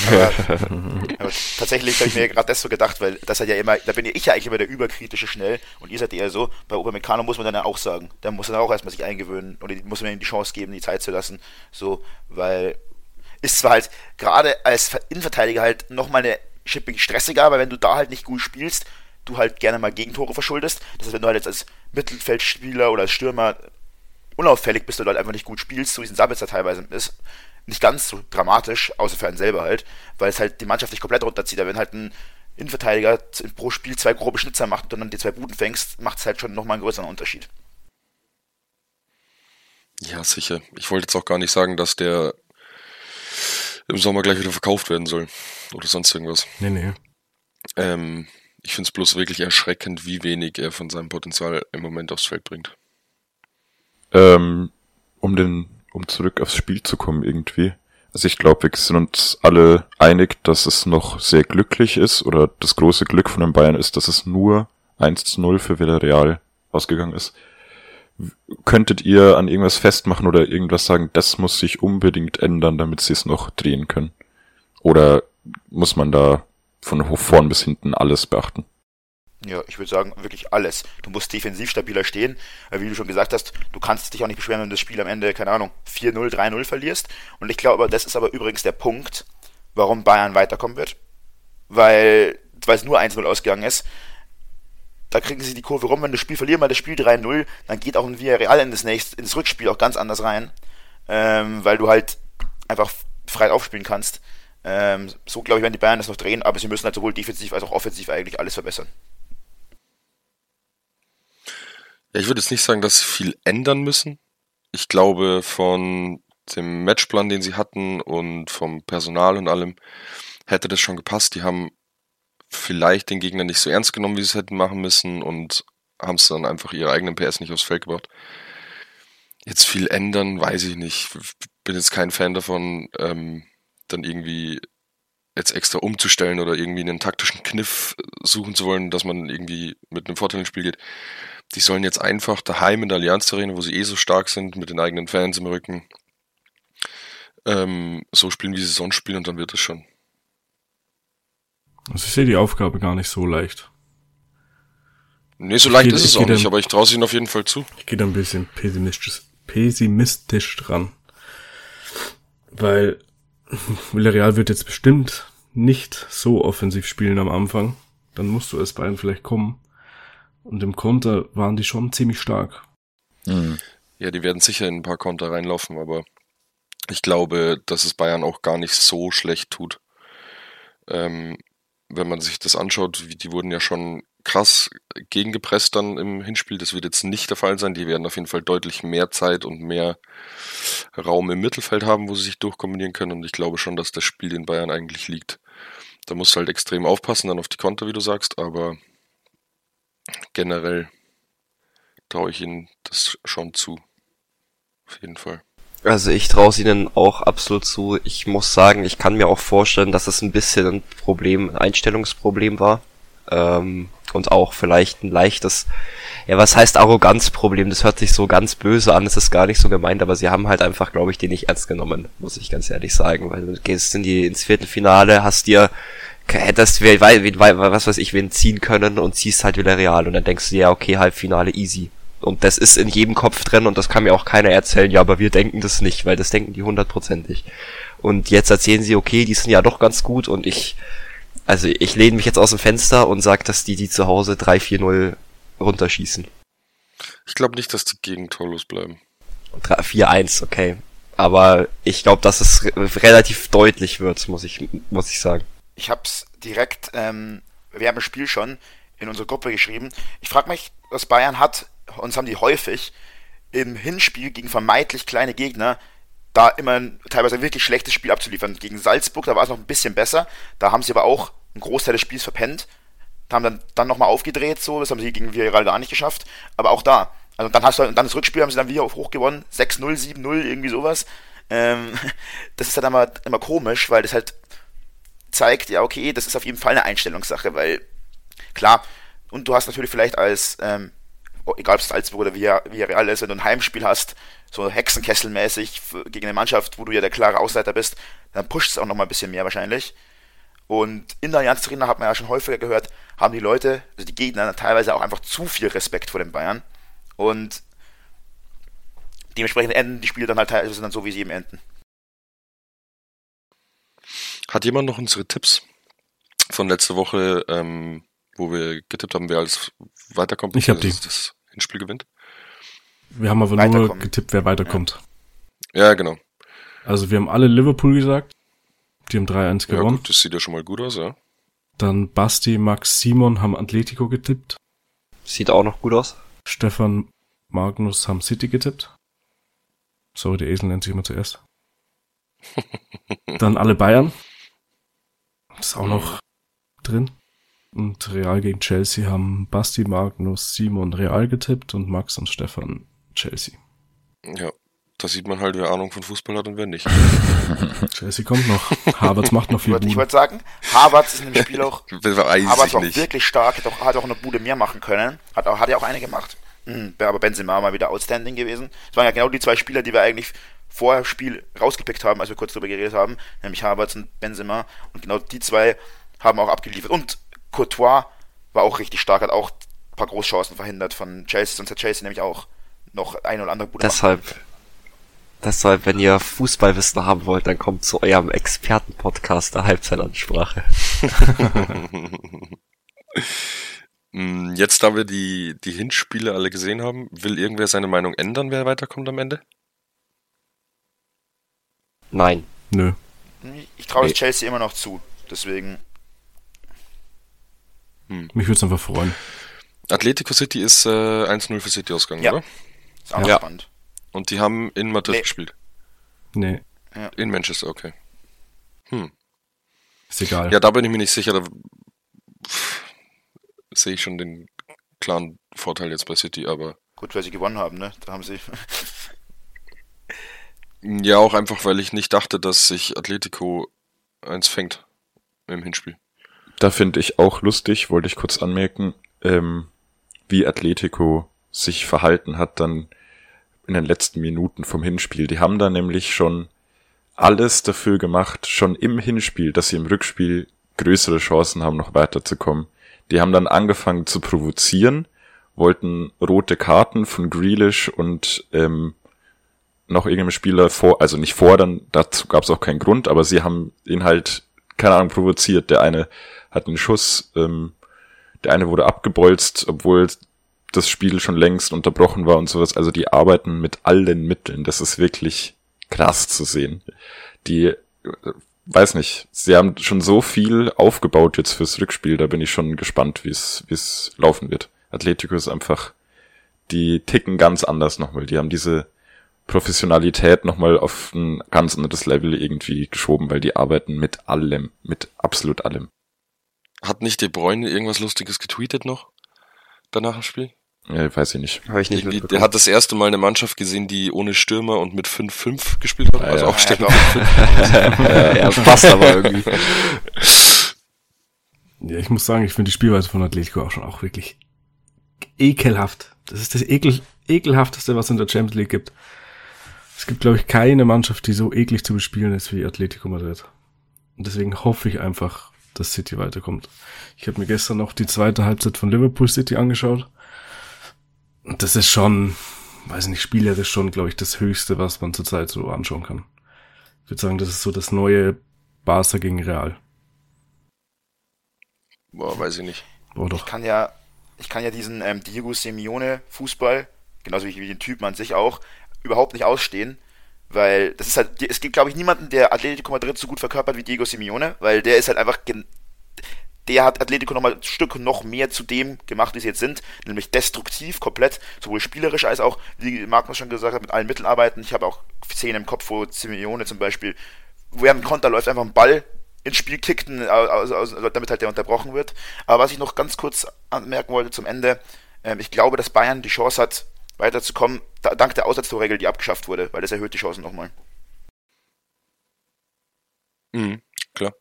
Aber, aber tatsächlich habe ich mir gerade das so gedacht, weil das hat ja immer, da bin ich ja eigentlich immer der überkritische schnell und ihr seid eher so, bei Upamecano muss man dann ja auch sagen, da muss dann auch erstmal sich eingewöhnen die- muss man ihm die Chance geben, die Zeit zu lassen, so, weil ist zwar halt gerade als Ver- Innenverteidiger halt nochmal eine Schippe stressiger, aber wenn du da halt nicht gut spielst, du halt gerne mal Gegentore verschuldest, das heißt, wenn du halt jetzt als Mittelfeldspieler oder als Stürmer unauffällig bist oder halt einfach nicht gut spielst, so wie es ein Sabitzer teilweise ist, nicht ganz so dramatisch, außer für einen selber halt, weil es halt die Mannschaft nicht komplett runterzieht. Aber wenn halt ein Innenverteidiger pro Spiel zwei grobe Schnitzer macht und dann die zwei Buden fängst, macht es halt schon nochmal einen größeren Unterschied. Ja, sicher. Ich wollte jetzt auch gar nicht sagen, dass der im Sommer gleich wieder verkauft werden soll. Oder sonst irgendwas. Nee, nee. Ähm, ich finde es bloß wirklich erschreckend, wie wenig er von seinem Potenzial im Moment aufs Feld bringt. Ähm, um den, um zurück aufs Spiel zu kommen irgendwie. Also ich glaube, wir sind uns alle einig, dass es noch sehr glücklich ist oder das große Glück von den Bayern ist, dass es nur 1 zu 0 für Villarreal ausgegangen ist. Könntet ihr an irgendwas festmachen oder irgendwas sagen, das muss sich unbedingt ändern, damit sie es noch drehen können? Oder muss man da von vorn bis hinten alles beachten? Ja, ich würde sagen, wirklich alles. Du musst defensiv stabiler stehen, wie du schon gesagt hast, du kannst dich auch nicht beschweren, wenn du das Spiel am Ende, keine Ahnung, 4-0, 3-0 verlierst. Und ich glaube, das ist aber übrigens der Punkt, warum Bayern weiterkommen wird. Weil, weil es nur 1-0 ausgegangen ist. Da kriegen sie die Kurve rum, wenn du das Spiel verlieren, mal das Spiel 3-0, dann geht auch ein Villarreal in das nächste, in das Rückspiel auch ganz anders rein. Ähm, weil du halt einfach frei aufspielen kannst. Ähm, so glaube ich, werden die Bayern das noch drehen, aber sie müssen halt sowohl defensiv als auch offensiv eigentlich alles verbessern. Ja, ich würde jetzt nicht sagen, dass sie viel ändern müssen. Ich glaube, von dem Matchplan, den sie hatten und vom Personal und allem, hätte das schon gepasst. Die haben vielleicht den Gegner nicht so ernst genommen, wie sie es hätten machen müssen und haben es dann einfach ihre eigenen PS nicht aufs Feld gebracht. Jetzt viel ändern, weiß ich nicht. Bin jetzt kein Fan davon, ähm, dann irgendwie jetzt extra umzustellen oder irgendwie einen taktischen Kniff suchen zu wollen, dass man irgendwie mit einem Vorteil ins Spiel geht. Die sollen jetzt einfach daheim in der Allianz Arena, wo sie eh so stark sind, mit den eigenen Fans im Rücken, ähm, so spielen, wie sie sonst spielen und dann wird es schon. Also ich sehe die Aufgabe gar nicht so leicht. Nee, so leicht Ich geh- ist es auch nicht, dann- aber ich traue es ihnen auf jeden Fall zu. Ich gehe da ein bisschen pessimistisch, pessimistisch dran. Weil Villarreal wird jetzt bestimmt nicht so offensiv spielen am Anfang. Dann musst du als Bayern vielleicht kommen. Und im Konter waren die schon ziemlich stark. Hm. Ja, die werden sicher in ein paar Konter reinlaufen, aber ich glaube, dass es Bayern auch gar nicht so schlecht tut. Ähm, wenn man sich das anschaut, wie, die wurden ja schon krass gegengepresst dann im Hinspiel. Das wird jetzt nicht der Fall sein. Die werden auf jeden Fall deutlich mehr Zeit und mehr Raum im Mittelfeld haben, wo sie sich durchkombinieren können. Und ich glaube schon, dass das Spiel den Bayern eigentlich liegt. Da musst du halt extrem aufpassen dann auf die Konter, wie du sagst, aber generell traue ich ihnen das schon zu. Auf jeden Fall. Also ich traue es ihnen auch absolut zu. Ich muss sagen, ich kann mir auch vorstellen, dass es ein bisschen ein Problem, ein Einstellungsproblem war. Ähm, und auch vielleicht ein leichtes, ja, was heißt Arroganzproblem? Das hört sich so ganz böse an, das ist gar nicht so gemeint, aber sie haben halt einfach, glaube ich, den nicht ernst genommen, muss ich ganz ehrlich sagen, weil du gehst in die, ins Viertelfinale, hast dir, hättest, wen- wei- was weiß ich, wen ziehen können und ziehst halt wieder real und dann denkst du dir, ja, okay, Halbfinale easy. Und das ist in jedem Kopf drin und das kann mir auch keiner erzählen, ja, aber wir denken das nicht, weil das denken die hundertprozentig. Und jetzt erzählen sie, okay, die sind ja doch ganz gut und ich, also ich lehne mich jetzt aus dem Fenster und sag, dass die die zu Hause 3-4-0 runterschießen. Ich glaube nicht, dass die gegen torlos bleiben. 3 4-1, okay. Aber ich glaube, dass es re relativ deutlich wird, muss ich, muss ich sagen. Ich hab's direkt, ähm, wir haben das Spiel schon in unsere Gruppe geschrieben. Ich frage mich, was Bayern hat, und das haben die häufig, im Hinspiel gegen vermeintlich kleine Gegner, da immer ein teilweise wirklich schlechtes Spiel abzuliefern. Gegen Salzburg, da war es noch ein bisschen besser. Da haben sie aber auch einen Großteil des Spiels verpennt. Da haben dann, dann nochmal aufgedreht, so. Das haben sie gegen Villarreal gar nicht geschafft. Aber auch da. Also dann hast du, dann das Rückspiel haben sie dann wieder hoch gewonnen. 6-0, 7-0, irgendwie sowas. Ähm, das ist halt immer, immer komisch, weil das halt zeigt, ja, okay, das ist auf jeden Fall eine Einstellungssache, weil klar, und du hast natürlich vielleicht als, ähm, egal ob es Salzburg oder Villa- Villarreal ist, wenn du ein Heimspiel hast, so Hexenkesselmäßig gegen eine Mannschaft, wo du ja der klare Ausleiter bist, dann pusht es auch nochmal ein bisschen mehr wahrscheinlich. Und in der Allianz Arena hat man ja schon häufiger gehört, haben die Leute, also die Gegner, teilweise auch einfach zu viel Respekt vor den Bayern. Und dementsprechend enden die Spiele dann halt teilweise dann so, wie sie eben enden. Hat jemand noch unsere Tipps von letzter Woche, ähm, wo wir getippt haben, wer alles weiterkommt? Ich hab beziehungsweise Das Hinspiel gewinnt? Wir haben aber nur getippt, wer weiterkommt. Ja, genau. Also wir haben alle Liverpool gesagt. Die haben 3-1 Ja, gewonnen. gut, das sieht ja schon mal gut aus, ja. Dann Basti, Max, Simon haben Atletico getippt. Sieht auch noch gut aus. Stefan, Magnus haben City getippt. Sorry, der Esel nennt sich immer zuerst. Dann alle Bayern. Ist auch noch drin. Und Real gegen Chelsea haben Basti, Magnus, Simon Real getippt und Max und Stefan Chelsea. Ja, da sieht man halt, wer Ahnung von Fußball hat und wer nicht. Chelsea kommt noch. Havertz macht noch Ich viel Buden. würd sagen, Harvard ist in dem Spiel auch, Weiß Harvard ich war auch nicht. wirklich stark, hat auch, hat auch eine Bude mehr machen können. Hat, auch, hat ja auch eine gemacht. Mhm, wäre aber Benzema mal wieder outstanding gewesen. Es waren ja genau die zwei Spieler, die wir eigentlich vor dem Spiel rausgepickt haben, als wir kurz darüber geredet haben, nämlich Havertz und Benzema. Und genau die zwei haben auch abgeliefert. Und Courtois war auch richtig stark, hat auch ein paar Großchancen verhindert von Chelsea, sonst hat Chelsea nämlich auch noch ein oder andere Bude machen Deshalb, deshalb, wenn ihr Fußballwissen haben wollt, dann kommt zu eurem Expertenpodcast der Halbzeitansprache. Mm, Jetzt, da wir die, die Hinspiele alle gesehen haben, will irgendwer seine Meinung ändern, wer weiterkommt am Ende? Nein. Nö. Ich traue Nee. Chelsea immer noch zu. Deswegen, Mich würde es einfach freuen. Atletico City ist äh, 1-0 für City ausgegangen, Ja. oder? ist auch Ja. spannend. Und die haben in Madrid Nee. gespielt. Nee, In Manchester, okay. Hm. ist egal. Ja, da bin ich mir nicht sicher. Da sehe ich schon den klaren Vorteil jetzt bei City, aber Gut, weil sie gewonnen haben, ne? Da haben sie. ja, auch einfach, weil ich nicht dachte, dass sich Atletico eins fängt im Hinspiel. Da finde ich auch lustig, wollte ich kurz anmerken, ähm, wie Atletico sich verhalten hat dann in den letzten Minuten vom Hinspiel. Die haben da nämlich schon alles dafür gemacht, schon im Hinspiel, dass sie im Rückspiel größere Chancen haben, noch weiterzukommen. Die haben dann angefangen zu provozieren, wollten rote Karten von Grealish und ähm, noch irgendeinem Spieler vor, also nicht fordern, dazu gab es auch keinen Grund, aber sie haben ihn halt, keine Ahnung, provoziert. Der eine hat einen Schuss, ähm, der eine wurde abgebolzt, obwohl das Spiel schon längst unterbrochen war und sowas. Also die arbeiten mit allen Mitteln. Das ist wirklich krass zu sehen. Die, äh, weiß nicht, sie haben schon so viel aufgebaut jetzt fürs Rückspiel. Da bin ich schon gespannt, wie es wie es laufen wird. Atletico ist einfach, die ticken ganz anders nochmal. Die haben diese Professionalität nochmal auf ein ganz anderes Level irgendwie geschoben, weil die arbeiten mit allem, mit absolut allem. Hat nicht De Bruyne irgendwas Lustiges getweetet noch? Danach im Spiel? Äh, weiß ich nicht. Habe ich nicht Irgendwie, der mitbekommen. hat das erste Mal eine Mannschaft gesehen, die ohne Stürmer und mit 5-5 gespielt hat. Ah, also ja. aufstellen. Ja, ja, passt aber irgendwie. Ja, ich muss sagen, ich finde die Spielweise von Atletico auch schon auch wirklich ekelhaft. Das ist das ekel, ekelhafteste, was es in der Champions League gibt. Es gibt, glaube ich, keine Mannschaft, die so eklig zu bespielen ist wie Atletico Madrid. Und deswegen hoffe ich einfach, dass City weiterkommt. Ich habe mir gestern noch die zweite Halbzeit von Liverpool City angeschaut. Und das ist schon, weiß nicht, spielerisch schon, glaube ich, das Höchste, was man zurzeit so anschauen kann. Ich würde sagen, das ist so das neue Barca gegen Real. Boah, weiß ich nicht. Oh doch. Ich kann ja, ich kann ja diesen ähm, Diego Simeone Fußball, genauso wie, wie den Typen an sich auch, überhaupt nicht ausstehen. Weil das ist halt, es gibt glaube ich niemanden, der Atletico Madrid so gut verkörpert wie Diego Simeone, weil der ist halt einfach, der hat Atletico nochmal ein Stück noch mehr zu dem gemacht, wie sie jetzt sind, nämlich destruktiv komplett, sowohl spielerisch als auch, wie Magnus schon gesagt hat, mit allen Mitteln arbeiten. Ich habe auch Szenen im Kopf, wo Simeone zum Beispiel, einen Konter läuft, einfach einen Ball ins Spiel kickt, aus, damit halt der unterbrochen wird. Aber was ich noch ganz kurz anmerken wollte zum Ende, ähm, ich glaube, dass Bayern die Chance hat, weiterzukommen, da, dank der Aussatztorregel, die abgeschafft wurde, weil das erhöht die Chancen nochmal. Mhm, klar.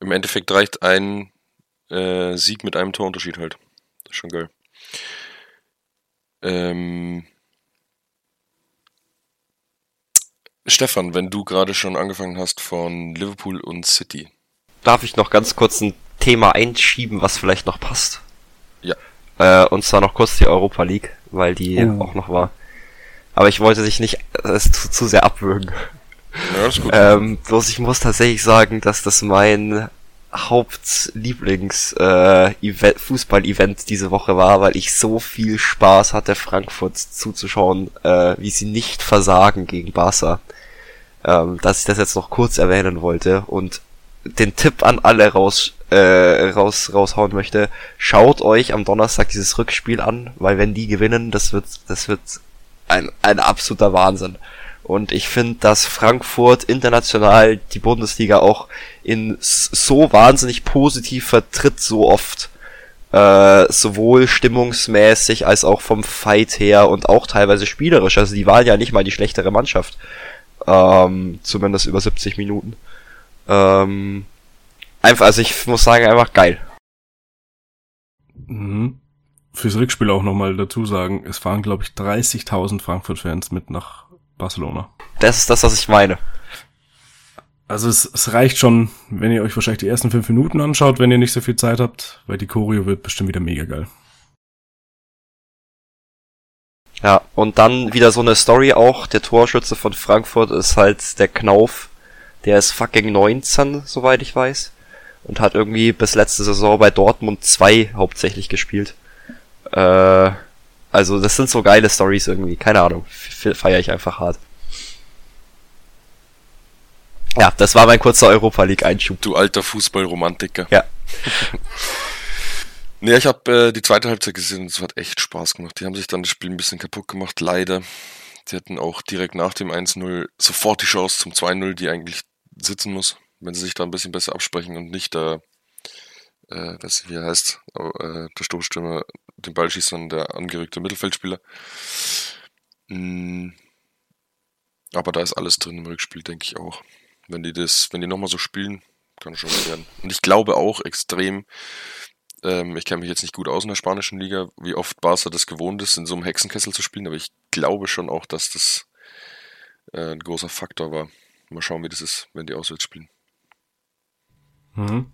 Im Endeffekt reicht ein äh, Sieg mit einem Torunterschied halt. Das ist schon geil. Ähm, Stefan, wenn du gerade schon angefangen hast von Liverpool und City. Darf ich noch ganz kurz ein Thema einschieben, was vielleicht noch passt? Ja. Äh, und zwar noch kurz die Europa League, weil die Oh. auch noch war. Aber ich wollte dich nicht äh, zu, zu sehr abwürgen. Ja, ist gut. Ähm, bloß ich muss tatsächlich sagen, dass das mein Hauptlieblings äh, diese Woche war, weil ich so viel Spaß hatte, Frankfurt zuzuschauen, äh, wie sie nicht versagen gegen Barca. ähm, dass ich das jetzt noch kurz erwähnen wollte und den Tipp an alle raus, äh, raus, raushauen möchte. Schaut euch am Donnerstag dieses Rückspiel an, weil wenn die gewinnen, das wird, das wird ein, ein absoluter Wahnsinn. Und ich finde, dass Frankfurt international die Bundesliga auch in so wahnsinnig positiv vertritt, so oft. Äh, sowohl stimmungsmäßig als auch vom Fight her und auch teilweise spielerisch. Also die waren ja nicht mal die schlechtere Mannschaft. Ähm, zumindest über 70 Minuten. Ähm, einfach, also ich muss sagen, einfach geil. Mhm. Fürs Rückspiel auch nochmal dazu sagen, es waren, glaube ich, 30.000 Frankfurt-Fans mit nach Barcelona. Das ist das, was ich meine. Also es, es reicht schon, wenn ihr euch wahrscheinlich die ersten fünf Minuten anschaut, wenn ihr nicht so viel Zeit habt, weil die Choreo wird bestimmt wieder mega geil. Ja, und dann wieder so eine Story auch. Der Torschütze von Frankfurt ist halt der Knauf. Der ist fucking 19, soweit ich weiß. Und hat irgendwie bis letzte Saison bei Dortmund 2 hauptsächlich gespielt. Äh, also das sind so geile Stories irgendwie. Keine Ahnung. Feiere ich einfach hart. Ja, das war mein kurzer Europa League Einschub. Du alter Fußballromantiker. Ja. nee, ich habe äh, die zweite Halbzeit gesehen und es hat echt Spaß gemacht. Die haben sich dann das Spiel ein bisschen kaputt gemacht, leider. Die hatten auch direkt nach dem 1-0 sofort die Chance zum 2-0, die eigentlich sitzen muss, wenn sie sich da ein bisschen besser absprechen und nicht da, äh, was wie er heißt, äh, der Stoßstürmer den Ball schießt, sondern der angerückte Mittelfeldspieler. Mm. Aber da ist alles drin im Rückspiel, denke ich auch. Wenn die das, wenn die nochmal so spielen, kann schon werden. Und ich glaube auch extrem, ähm, ich kenne mich jetzt nicht gut aus in der spanischen Liga, wie oft Barca das gewohnt ist, in so einem Hexenkessel zu spielen, aber ich glaube schon auch, dass das äh, ein großer Faktor war. Mal schauen, wie das ist, wenn die auswärts spielen. Mhm.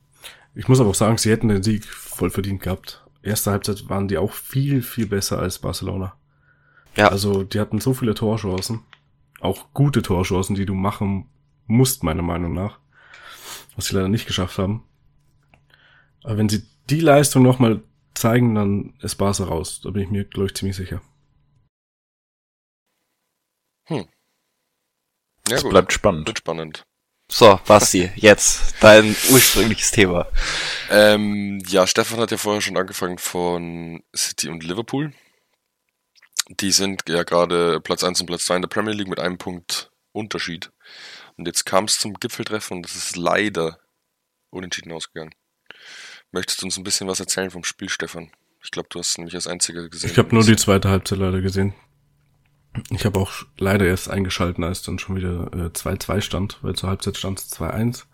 Ich muss aber auch sagen, sie hätten den Sieg voll verdient gehabt. Erste Halbzeit waren die auch viel, viel besser als Barcelona. Ja. Also, die hatten so viele Torchancen. Auch gute Torchancen, die du machen musst, meiner Meinung nach. Was sie leider nicht geschafft haben. Aber wenn sie die Leistung nochmal zeigen, dann ist Barca raus. Da bin ich mir, glaube ich, ziemlich sicher. Hm. Ja, es gut. bleibt spannend. Wird spannend. So, Basti, jetzt dein ursprüngliches Thema. Ähm, ja, Stefan hat ja vorher schon angefangen von City und Liverpool. Die sind ja gerade Platz 1 und Platz 2 in der Premier League mit einem Punkt Unterschied. Und jetzt kam es zum Gipfeltreffen und das ist leider unentschieden ausgegangen. Möchtest du uns ein bisschen was erzählen vom Spiel, Stefan? Ich glaube, du hast nämlich als einziger gesehen. Ich habe nur die zweite Halbzeit leider gesehen. Ich habe auch leider erst eingeschalten, als dann schon wieder 2-2 äh, stand, weil zur Halbzeit stand es 2-1.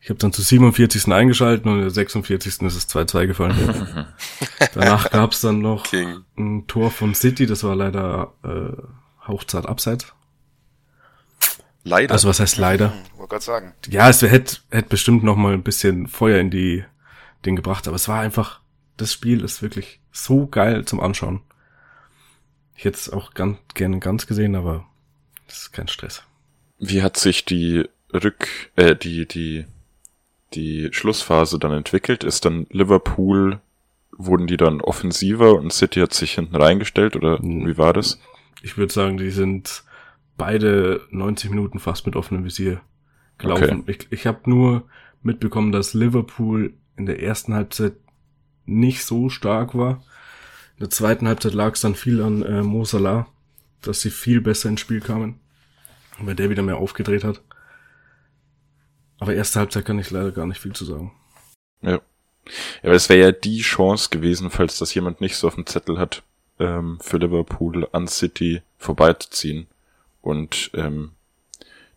Ich habe dann zu 47. eingeschalten und in der 46. ist es 2-2 gefallen. Danach gab es dann noch King. ein Tor von City, das war leider äh, hauchzart abseits. Leider. Also was heißt leider? Hm, wollte gerade sagen. Ja, es hätte hätte bestimmt noch mal ein bisschen Feuer in die den gebracht, aber es war einfach das Spiel ist wirklich so geil zum Anschauen. Ich hätte es auch ganz, gerne ganz gesehen, aber das ist kein Stress. Wie hat sich die Rück, äh, die, die, die Schlussphase dann entwickelt? Ist dann Liverpool, wurden die dann offensiver und City hat sich hinten reingestellt oder wie war das? Ich würde sagen, die sind beide 90 Minuten fast mit offenem Visier gelaufen. Okay. Ich, ich habe nur mitbekommen, dass Liverpool in der ersten Halbzeit nicht so stark war in der zweiten Halbzeit lag es dann viel an äh, Mo Salah, dass sie viel besser ins Spiel kamen, weil der wieder mehr aufgedreht hat. Aber erste Halbzeit kann ich leider gar nicht viel zu sagen. Ja. Ja, aber es wäre ja die Chance gewesen, falls das jemand nicht so auf dem Zettel hat, ähm, für Liverpool an City vorbeizuziehen und ähm,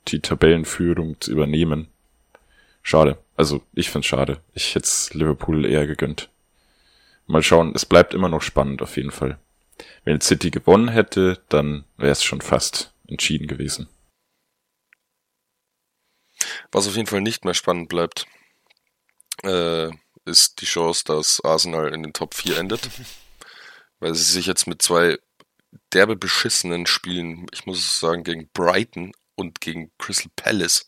die Tabellenführung zu übernehmen. Schade. Also ich find's schade. Ich hätte Liverpool eher gegönnt. Mal schauen, es bleibt immer noch spannend auf jeden Fall. Wenn City gewonnen hätte, dann wäre es schon fast entschieden gewesen. Was auf jeden Fall nicht mehr spannend bleibt, äh, ist die Chance, dass Arsenal in den Top 4 endet. weil sie sich jetzt mit zwei derbe beschissenen Spielen, ich muss sagen, gegen Brighton und gegen Crystal Palace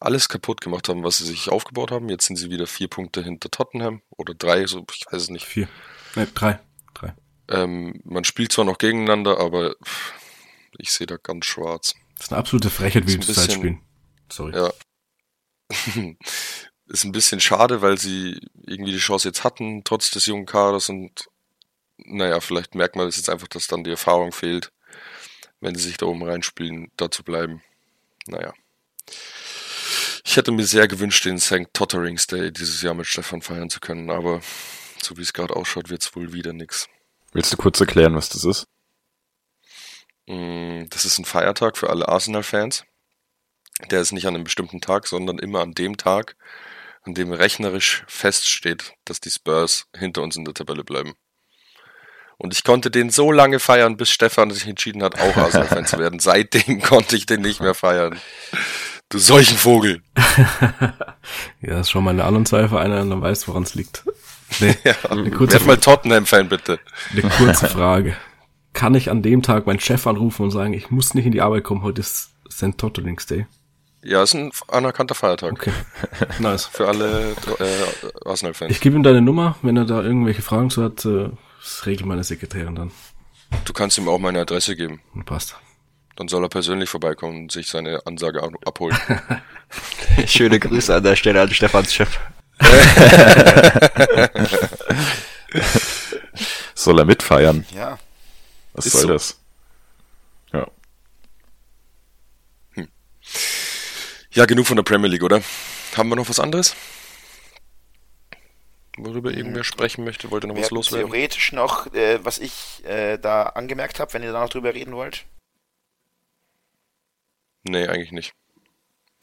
alles kaputt gemacht haben, was sie sich aufgebaut haben. Jetzt sind sie wieder vier Punkte hinter Tottenham oder drei, so ich weiß es nicht. Vier. Ne, drei. Drei. Ähm, man spielt zwar noch gegeneinander, aber ich sehe da ganz schwarz. Das ist eine absolute Frechheit, wie Ist wir ein Zeit bisschen- spielen. Sorry. Ja. ist ein bisschen schade, weil sie irgendwie die Chance jetzt hatten, trotz des jungen Kaders und naja, vielleicht merkt man das jetzt einfach, dass dann die Erfahrung fehlt, wenn sie sich da oben reinspielen, da zu bleiben. Naja. Ich hätte mir sehr gewünscht, den St. Totterings Day dieses Jahr mit Stefan feiern zu können, aber so wie es gerade ausschaut, wird's wohl wieder nix. Willst du kurz erklären, was das ist? Mm, Das ist ein Feiertag für alle Arsenal-Fans. Der ist nicht an einem bestimmten Tag, sondern immer an dem Tag, an dem rechnerisch feststeht, dass die Spurs hinter uns in der Tabelle bleiben. Und ich konnte den so lange feiern, bis Stefan sich entschieden hat, auch Arsenal-Fan zu werden. Seitdem konnte ich den nicht mehr feiern. Du solchen Vogel. Ja, ist schon mal eine anderen zwei Vereine und dann weißt du, woran es liegt. Nee, Ja. eine, kurze, Werd mal Tottenham-Fan, bitte. eine kurze Frage. Kann ich an dem Tag meinen Chef anrufen und sagen, ich muss nicht in die Arbeit kommen, heute ist St. Totterlings Day? Ja, ist ein anerkannter Feiertag. Okay, nice. Für alle äh, Arsenal-Fans. Ich gebe ihm deine Nummer, wenn er da irgendwelche Fragen zu hat, äh, das regelt meine Sekretärin dann. Du kannst ihm auch meine Adresse geben. Passt. Dann soll er persönlich vorbeikommen und sich seine Ansage ab- abholen. Schöne Grüße an der Stelle an Stefans Chef. Soll er mitfeiern? Ja. Was Ist soll so. das? Ja. Ja, genug von der Premier League, oder? Haben wir noch was anderes? Worüber irgendwer sprechen möchte? Wollte noch Wir was loswerden? theoretisch noch, äh, was ich äh, da angemerkt habe, wenn ihr da noch drüber reden wollt. Nee, eigentlich nicht.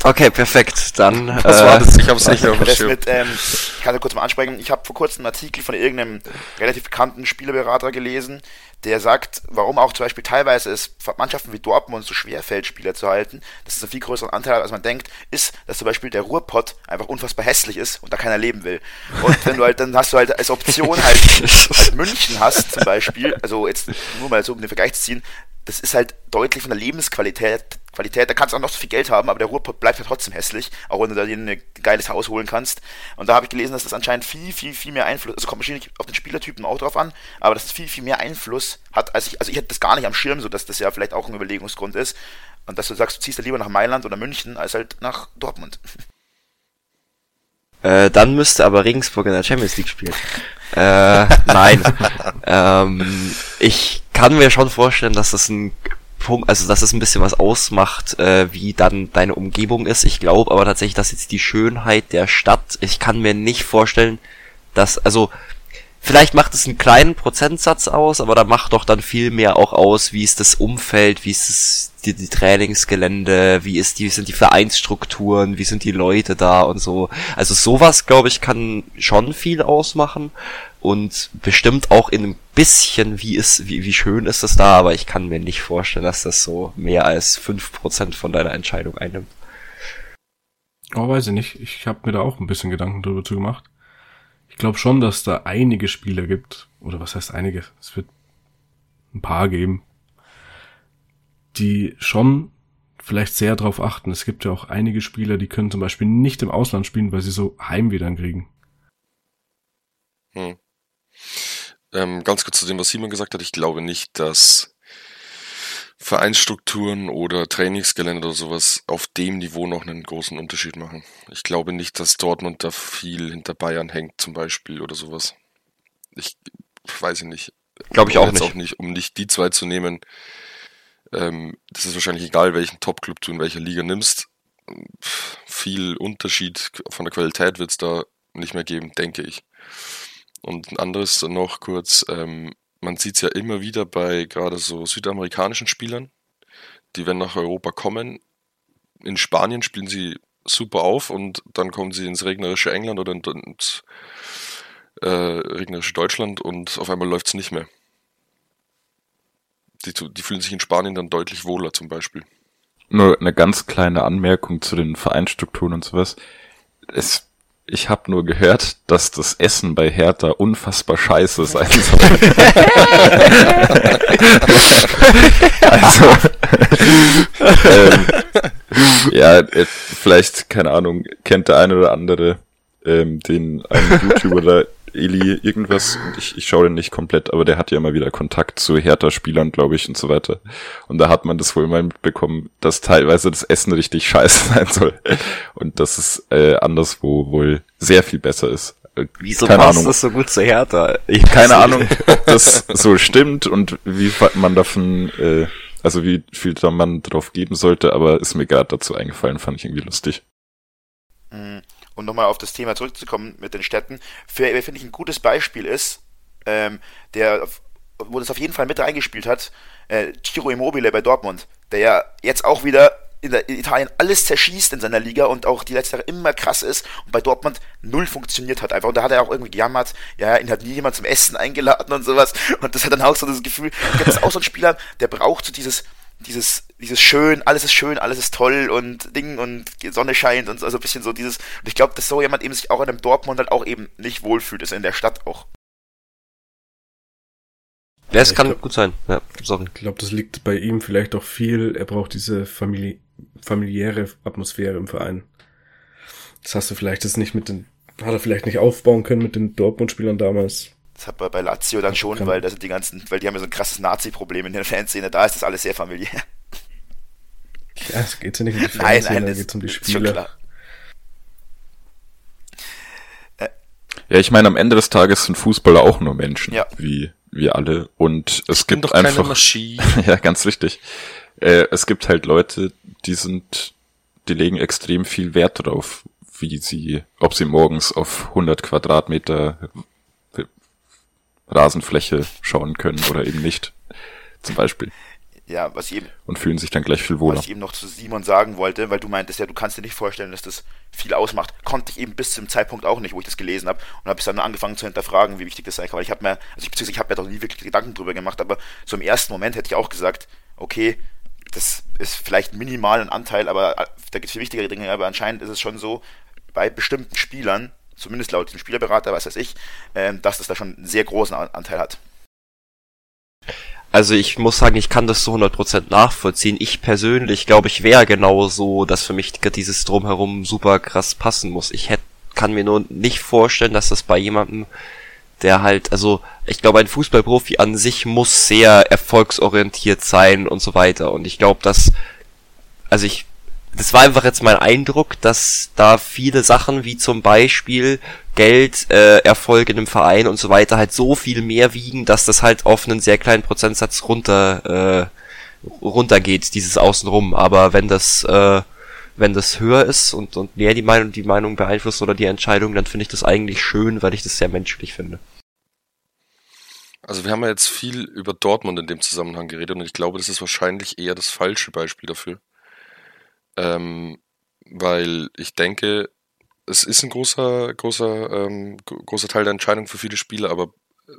Okay, perfekt. Dann. Was äh, war das? Ich hab's nicht mehr Das mit, ähm, ich kann da kurz mal ansprechen, ich habe vor kurzem einen Artikel von irgendeinem relativ bekannten Spielerberater gelesen, der sagt, warum auch zum Beispiel teilweise es Mannschaften wie Dortmund so schwer fällt, Spieler zu halten, dass es einen viel größeren Anteil hat, als man denkt, ist, dass zum Beispiel der Ruhrpott einfach unfassbar hässlich ist und da keiner leben will. Und wenn du halt, dann hast du halt als Option halt, halt München hast zum Beispiel, also jetzt nur mal so um den Vergleich zu ziehen, das ist halt deutlich von der Lebensqualität, Qualität, da kannst du auch noch so viel Geld haben, aber der Ruhrpott bleibt halt trotzdem hässlich, auch wenn du da dir ein geiles Haus holen kannst. Und da habe ich gelesen, dass das anscheinend viel, viel, viel mehr Einfluss, also kommt wahrscheinlich auf den Spielertypen auch drauf an, aber dass es viel, viel mehr Einfluss hat, als ich, also ich hätte das gar nicht am Schirm, so dass das ja vielleicht auch ein Überlegungsgrund ist. Und dass du sagst, du ziehst da lieber nach Mailand oder München, als halt nach Dortmund. Äh, dann müsste aber Regensburg in der Champions League spielen. Äh, nein. ähm, ich kann mir schon vorstellen, dass das ein Punkt, also dass es ein bisschen was ausmacht, äh, wie dann deine Umgebung ist. Ich glaube aber tatsächlich, dass jetzt die Schönheit der Stadt, ich kann mir nicht vorstellen, dass, also vielleicht macht es einen kleinen Prozentsatz aus, aber da macht doch dann viel mehr auch aus, wie ist das Umfeld, wie ist das, die, die Trainingsgelände, wie ist die, sind die Vereinsstrukturen, wie sind die Leute da und so. Also sowas, glaube ich, kann schon viel ausmachen und bestimmt auch in ein bisschen, wie ist, wie, wie schön ist es da, aber ich kann mir nicht vorstellen, dass das so mehr als fünf Prozent von deiner Entscheidung einnimmt. Oh, weiß ich nicht. Ich habe mir da auch ein bisschen Gedanken drüber zu gemacht. Ich glaube schon, dass da einige Spieler gibt, oder was heißt einige? Es wird ein paar geben, die schon vielleicht sehr drauf achten. Es gibt ja auch einige Spieler, die können zum Beispiel nicht im Ausland spielen, weil sie so Heimweh dann kriegen. Hm. Ähm, ganz kurz zu dem, was Simon gesagt hat. Ich glaube nicht, dass Vereinsstrukturen oder Trainingsgelände oder sowas auf dem Niveau noch einen großen Unterschied machen. Ich glaube nicht, dass Dortmund da viel hinter Bayern hängt zum Beispiel oder sowas. Ich weiß ich nicht. Glaube ich auch nicht. auch nicht. Um nicht die zwei zu nehmen, ähm, das ist wahrscheinlich egal, welchen Top-Club du in welcher Liga nimmst. Viel Unterschied von der Qualität wird es da nicht mehr geben, denke ich. Und ein anderes noch kurz, ähm, man sieht es ja immer wieder bei gerade so südamerikanischen Spielern, die wenn nach Europa kommen, in Spanien spielen sie super auf und dann kommen sie ins regnerische England oder ins äh, regnerische Deutschland und auf einmal läuft es nicht mehr. Die, die fühlen sich in Spanien dann deutlich wohler zum Beispiel. Nur eine ganz kleine Anmerkung zu den Vereinsstrukturen und sowas. Es, ich habe nur gehört, dass das Essen bei Hertha unfassbar scheiße sein soll. also, ähm, ja, äh, vielleicht, keine Ahnung, kennt der eine oder andere ähm, den einen YouTuber da, Eli irgendwas, und ich, ich schaue den nicht komplett, aber der hat ja immer wieder Kontakt zu Hertha-Spielern, glaube ich, und so weiter. Und da hat man das wohl mal mitbekommen, dass teilweise das Essen richtig scheiße sein soll. Und dass es äh, anderswo wohl sehr viel besser ist. Wieso Keine passt Ahnung. das so gut zu Hertha? Ich Keine Ahnung, ob das so stimmt und wie man davon, äh, also wie viel da man drauf geben sollte, aber ist mir gerade dazu eingefallen, fand ich irgendwie lustig. Und nochmal auf das Thema zurückzukommen mit den Städten, für- finde ich ein gutes Beispiel ist, ähm, der, wo das auf jeden Fall mit reingespielt hat, äh, Ciro Immobile bei Dortmund, der ja jetzt auch wieder in, der, in Italien alles zerschießt in seiner Liga und auch die letzte Jahre immer krass ist und bei Dortmund null funktioniert hat einfach. Und da hat er auch irgendwie gejammert, ja, ihn hat nie jemand zum Essen eingeladen und sowas. Und das hat dann auch so das Gefühl, das ist auch so ein Spieler, der braucht so dieses, dieses, dieses schön, alles ist schön, alles ist toll und Ding und die Sonne scheint und so, also ein bisschen so dieses, und ich glaube, dass so jemand eben sich auch in einem Dortmund halt auch eben nicht wohlfühlt, ist in der Stadt auch. Ja, es kann glaub- gut sein. Ja, sorry. Ich glaube, das liegt bei ihm vielleicht auch viel. Er braucht diese famili familiäre Atmosphäre im Verein. Das hast du vielleicht jetzt nicht mit den, hat er vielleicht nicht aufbauen können mit den Dortmund-Spielern damals. Das hat man bei Lazio dann schon, weil da sind die ganzen, weil die haben ja so ein krasses Nazi-Problem in der Fanszene, da ist das alles sehr familiär. Ja, es geht ja nicht um die Nein, Fans, nein, da das geht's um die Spieler. klar. Ja, ich meine, am Ende des Tages sind Fußballer auch nur Menschen, Ja. wie wir alle. Und es Ich bin gibt einfach. Maschine. ja, ganz richtig. Äh, es gibt halt Leute, die sind, die legen extrem viel Wert drauf, wie sie, ob sie morgens auf 100 Quadratmeter Rasenfläche schauen können oder eben nicht. Zum Beispiel. Ja, was ich eben, Und fühlen sich dann gleich viel wohler. was ich eben noch zu Simon sagen wollte, weil du meintest ja, du kannst dir nicht vorstellen, dass das viel ausmacht, konnte ich eben bis zum Zeitpunkt auch nicht, wo ich das gelesen habe und habe dann angefangen zu hinterfragen, wie wichtig das sein kann. Weil ich habe mir, also ich, beziehungsweise ich habe mir doch nie wirklich Gedanken drüber gemacht, aber so im ersten Moment hätte ich auch gesagt, okay, das ist vielleicht minimal ein Anteil, aber äh, da gibt es viel wichtigere Dinge, aber anscheinend ist es schon so, bei bestimmten Spielern, zumindest laut dem Spielerberater, was weiß ich, ähm, dass das da schon einen sehr großen An- Anteil hat. Also ich muss sagen, ich kann das zu 100% nachvollziehen. Ich persönlich glaube, ich wäre genau so, dass für mich dieses Drumherum super krass passen muss. Ich hätt, kann mir nur nicht vorstellen, dass das bei jemandem, der halt, also ich glaube, ein Fußballprofi an sich muss sehr erfolgsorientiert sein und so weiter. Und ich glaube, dass, also ich, das war einfach jetzt mein Eindruck, dass da viele Sachen wie zum Beispiel Geld, äh, Erfolg in einem Verein und so weiter halt so viel mehr wiegen, dass das halt auf einen sehr kleinen Prozentsatz runter äh, runtergeht, dieses Außenrum. Aber wenn das äh, wenn das höher ist und, und mehr die Meinung, die Meinung beeinflusst oder die Entscheidung, dann finde ich das eigentlich schön, weil ich das sehr menschlich finde. Also wir haben ja jetzt viel über Dortmund in dem Zusammenhang geredet und ich glaube, das ist wahrscheinlich eher das falsche Beispiel dafür. Ähm, weil ich denke, es ist ein großer, großer, ähm, gro- großer Teil der Entscheidung für viele Spieler, aber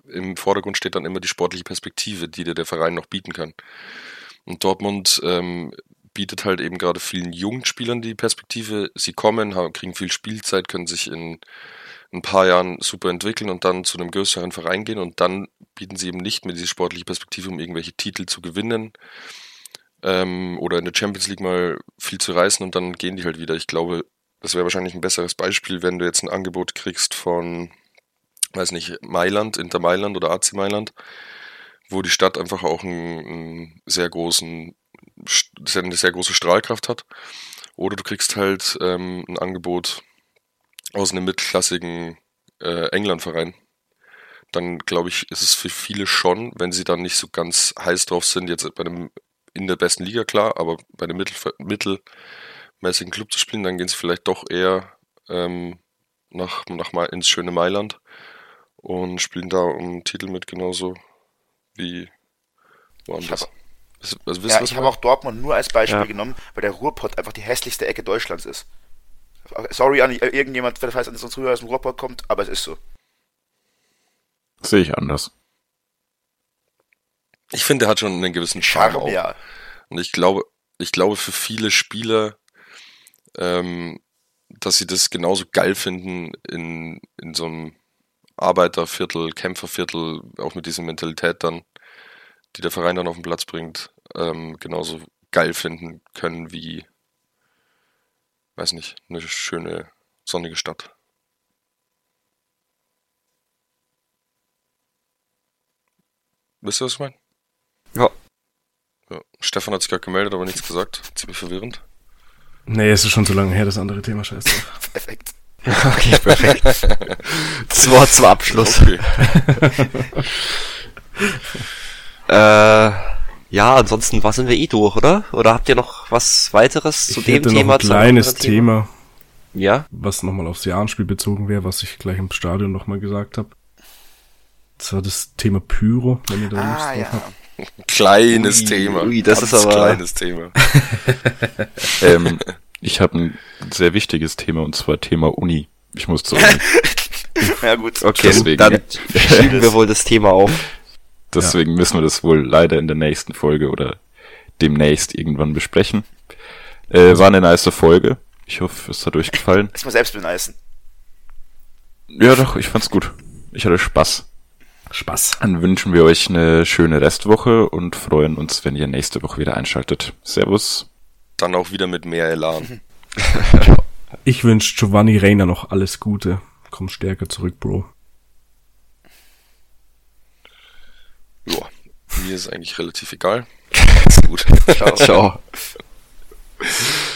im Vordergrund steht dann immer die sportliche Perspektive, die dir der Verein noch bieten kann. Und Dortmund ähm, bietet halt eben gerade vielen jungen Spielern die Perspektive. Sie kommen, haben, kriegen viel Spielzeit, können sich in ein paar Jahren super entwickeln und dann zu einem größeren Verein gehen und dann bieten sie eben nicht mehr diese sportliche Perspektive, um irgendwelche Titel zu gewinnen ähm, oder in der Champions League mal viel zu reißen und dann gehen die halt wieder. Ich glaube, das wäre wahrscheinlich ein besseres Beispiel, wenn du jetzt ein Angebot kriegst von, weiß nicht, Mailand, Inter Mailand oder AC Mailand, wo die Stadt einfach auch einen, einen sehr großen, eine sehr große Strahlkraft hat. Oder du kriegst halt ähm, ein Angebot aus einem mittelklassigen äh, England-Verein. Dann glaube ich, ist es für viele schon, wenn sie dann nicht so ganz heiß drauf sind, jetzt bei einem in der besten Liga klar, aber bei einem mittel, mittelmäßigen Club zu spielen, dann gehen sie vielleicht doch eher ähm, nach, nach Ma- ins schöne Mailand und spielen da um einen Titel mit, genauso wie woanders. hab- Wisst- Also, wisst Ja, ich habe auch Dortmund nur als Beispiel Ja. genommen, weil der Ruhrpott einfach die hässlichste Ecke Deutschlands ist. Sorry an irgendjemand, falls uns früher aus dem Ruhrpott kommt, aber es ist so. Sehe ich anders. Ich finde, der hat schon einen gewissen Charme. Ja. Und ich glaube, ich glaube für viele Spieler, ähm, dass sie das genauso geil finden in, in so einem Arbeiterviertel, Kämpferviertel, auch mit dieser Mentalität dann, die der Verein dann auf den Platz bringt, ähm, genauso geil finden können wie, weiß nicht, eine schöne sonnige Stadt. Wisst ihr, was ich meine? Ja. ja. Stefan hat sich gerade gemeldet, aber nichts gesagt. Ziemlich verwirrend. Nee, es ist schon so lange her, das andere Thema, scheiß drauf. Perfekt. Okay, perfekt. Das Wort zum Abschluss. Okay. Äh, ja, ansonsten was sind wir eh durch, oder? Oder habt ihr noch was weiteres zu Ich dem hätte Thema? noch ein kleines anderen Thema, Ja? was nochmal aufs Jahrenspiel bezogen wäre, was ich gleich im Stadion nochmal gesagt habe. Das war das Thema Pyro, wenn ihr da Lust Ah, drauf ja. habt. Kleines Ui, Thema. ui, das Ganz ist aber- kleines Thema. Ähm, ich habe ein sehr wichtiges Thema und zwar Thema Uni. Ich muss zur Uni. Ja, gut. Okay, Deswegen, dann ja. schieben wir wohl das Thema auf. Deswegen müssen wir das wohl leider in der nächsten Folge oder demnächst irgendwann besprechen. Äh, war eine nice Folge. Ich hoffe, es hat euch gefallen. Lass mal selbst beneisen. Ja, doch, ich fand's gut. Ich hatte Spaß. Spaß. Dann wünschen wir euch eine schöne Restwoche und freuen uns, wenn ihr nächste Woche wieder einschaltet. Servus. Dann auch wieder mit mehr Elan. Ich wünsche Giovanni Reina noch alles Gute. Komm stärker zurück, Bro. Ja, mir ist eigentlich relativ egal. Ist gut. Ciao. Ciao.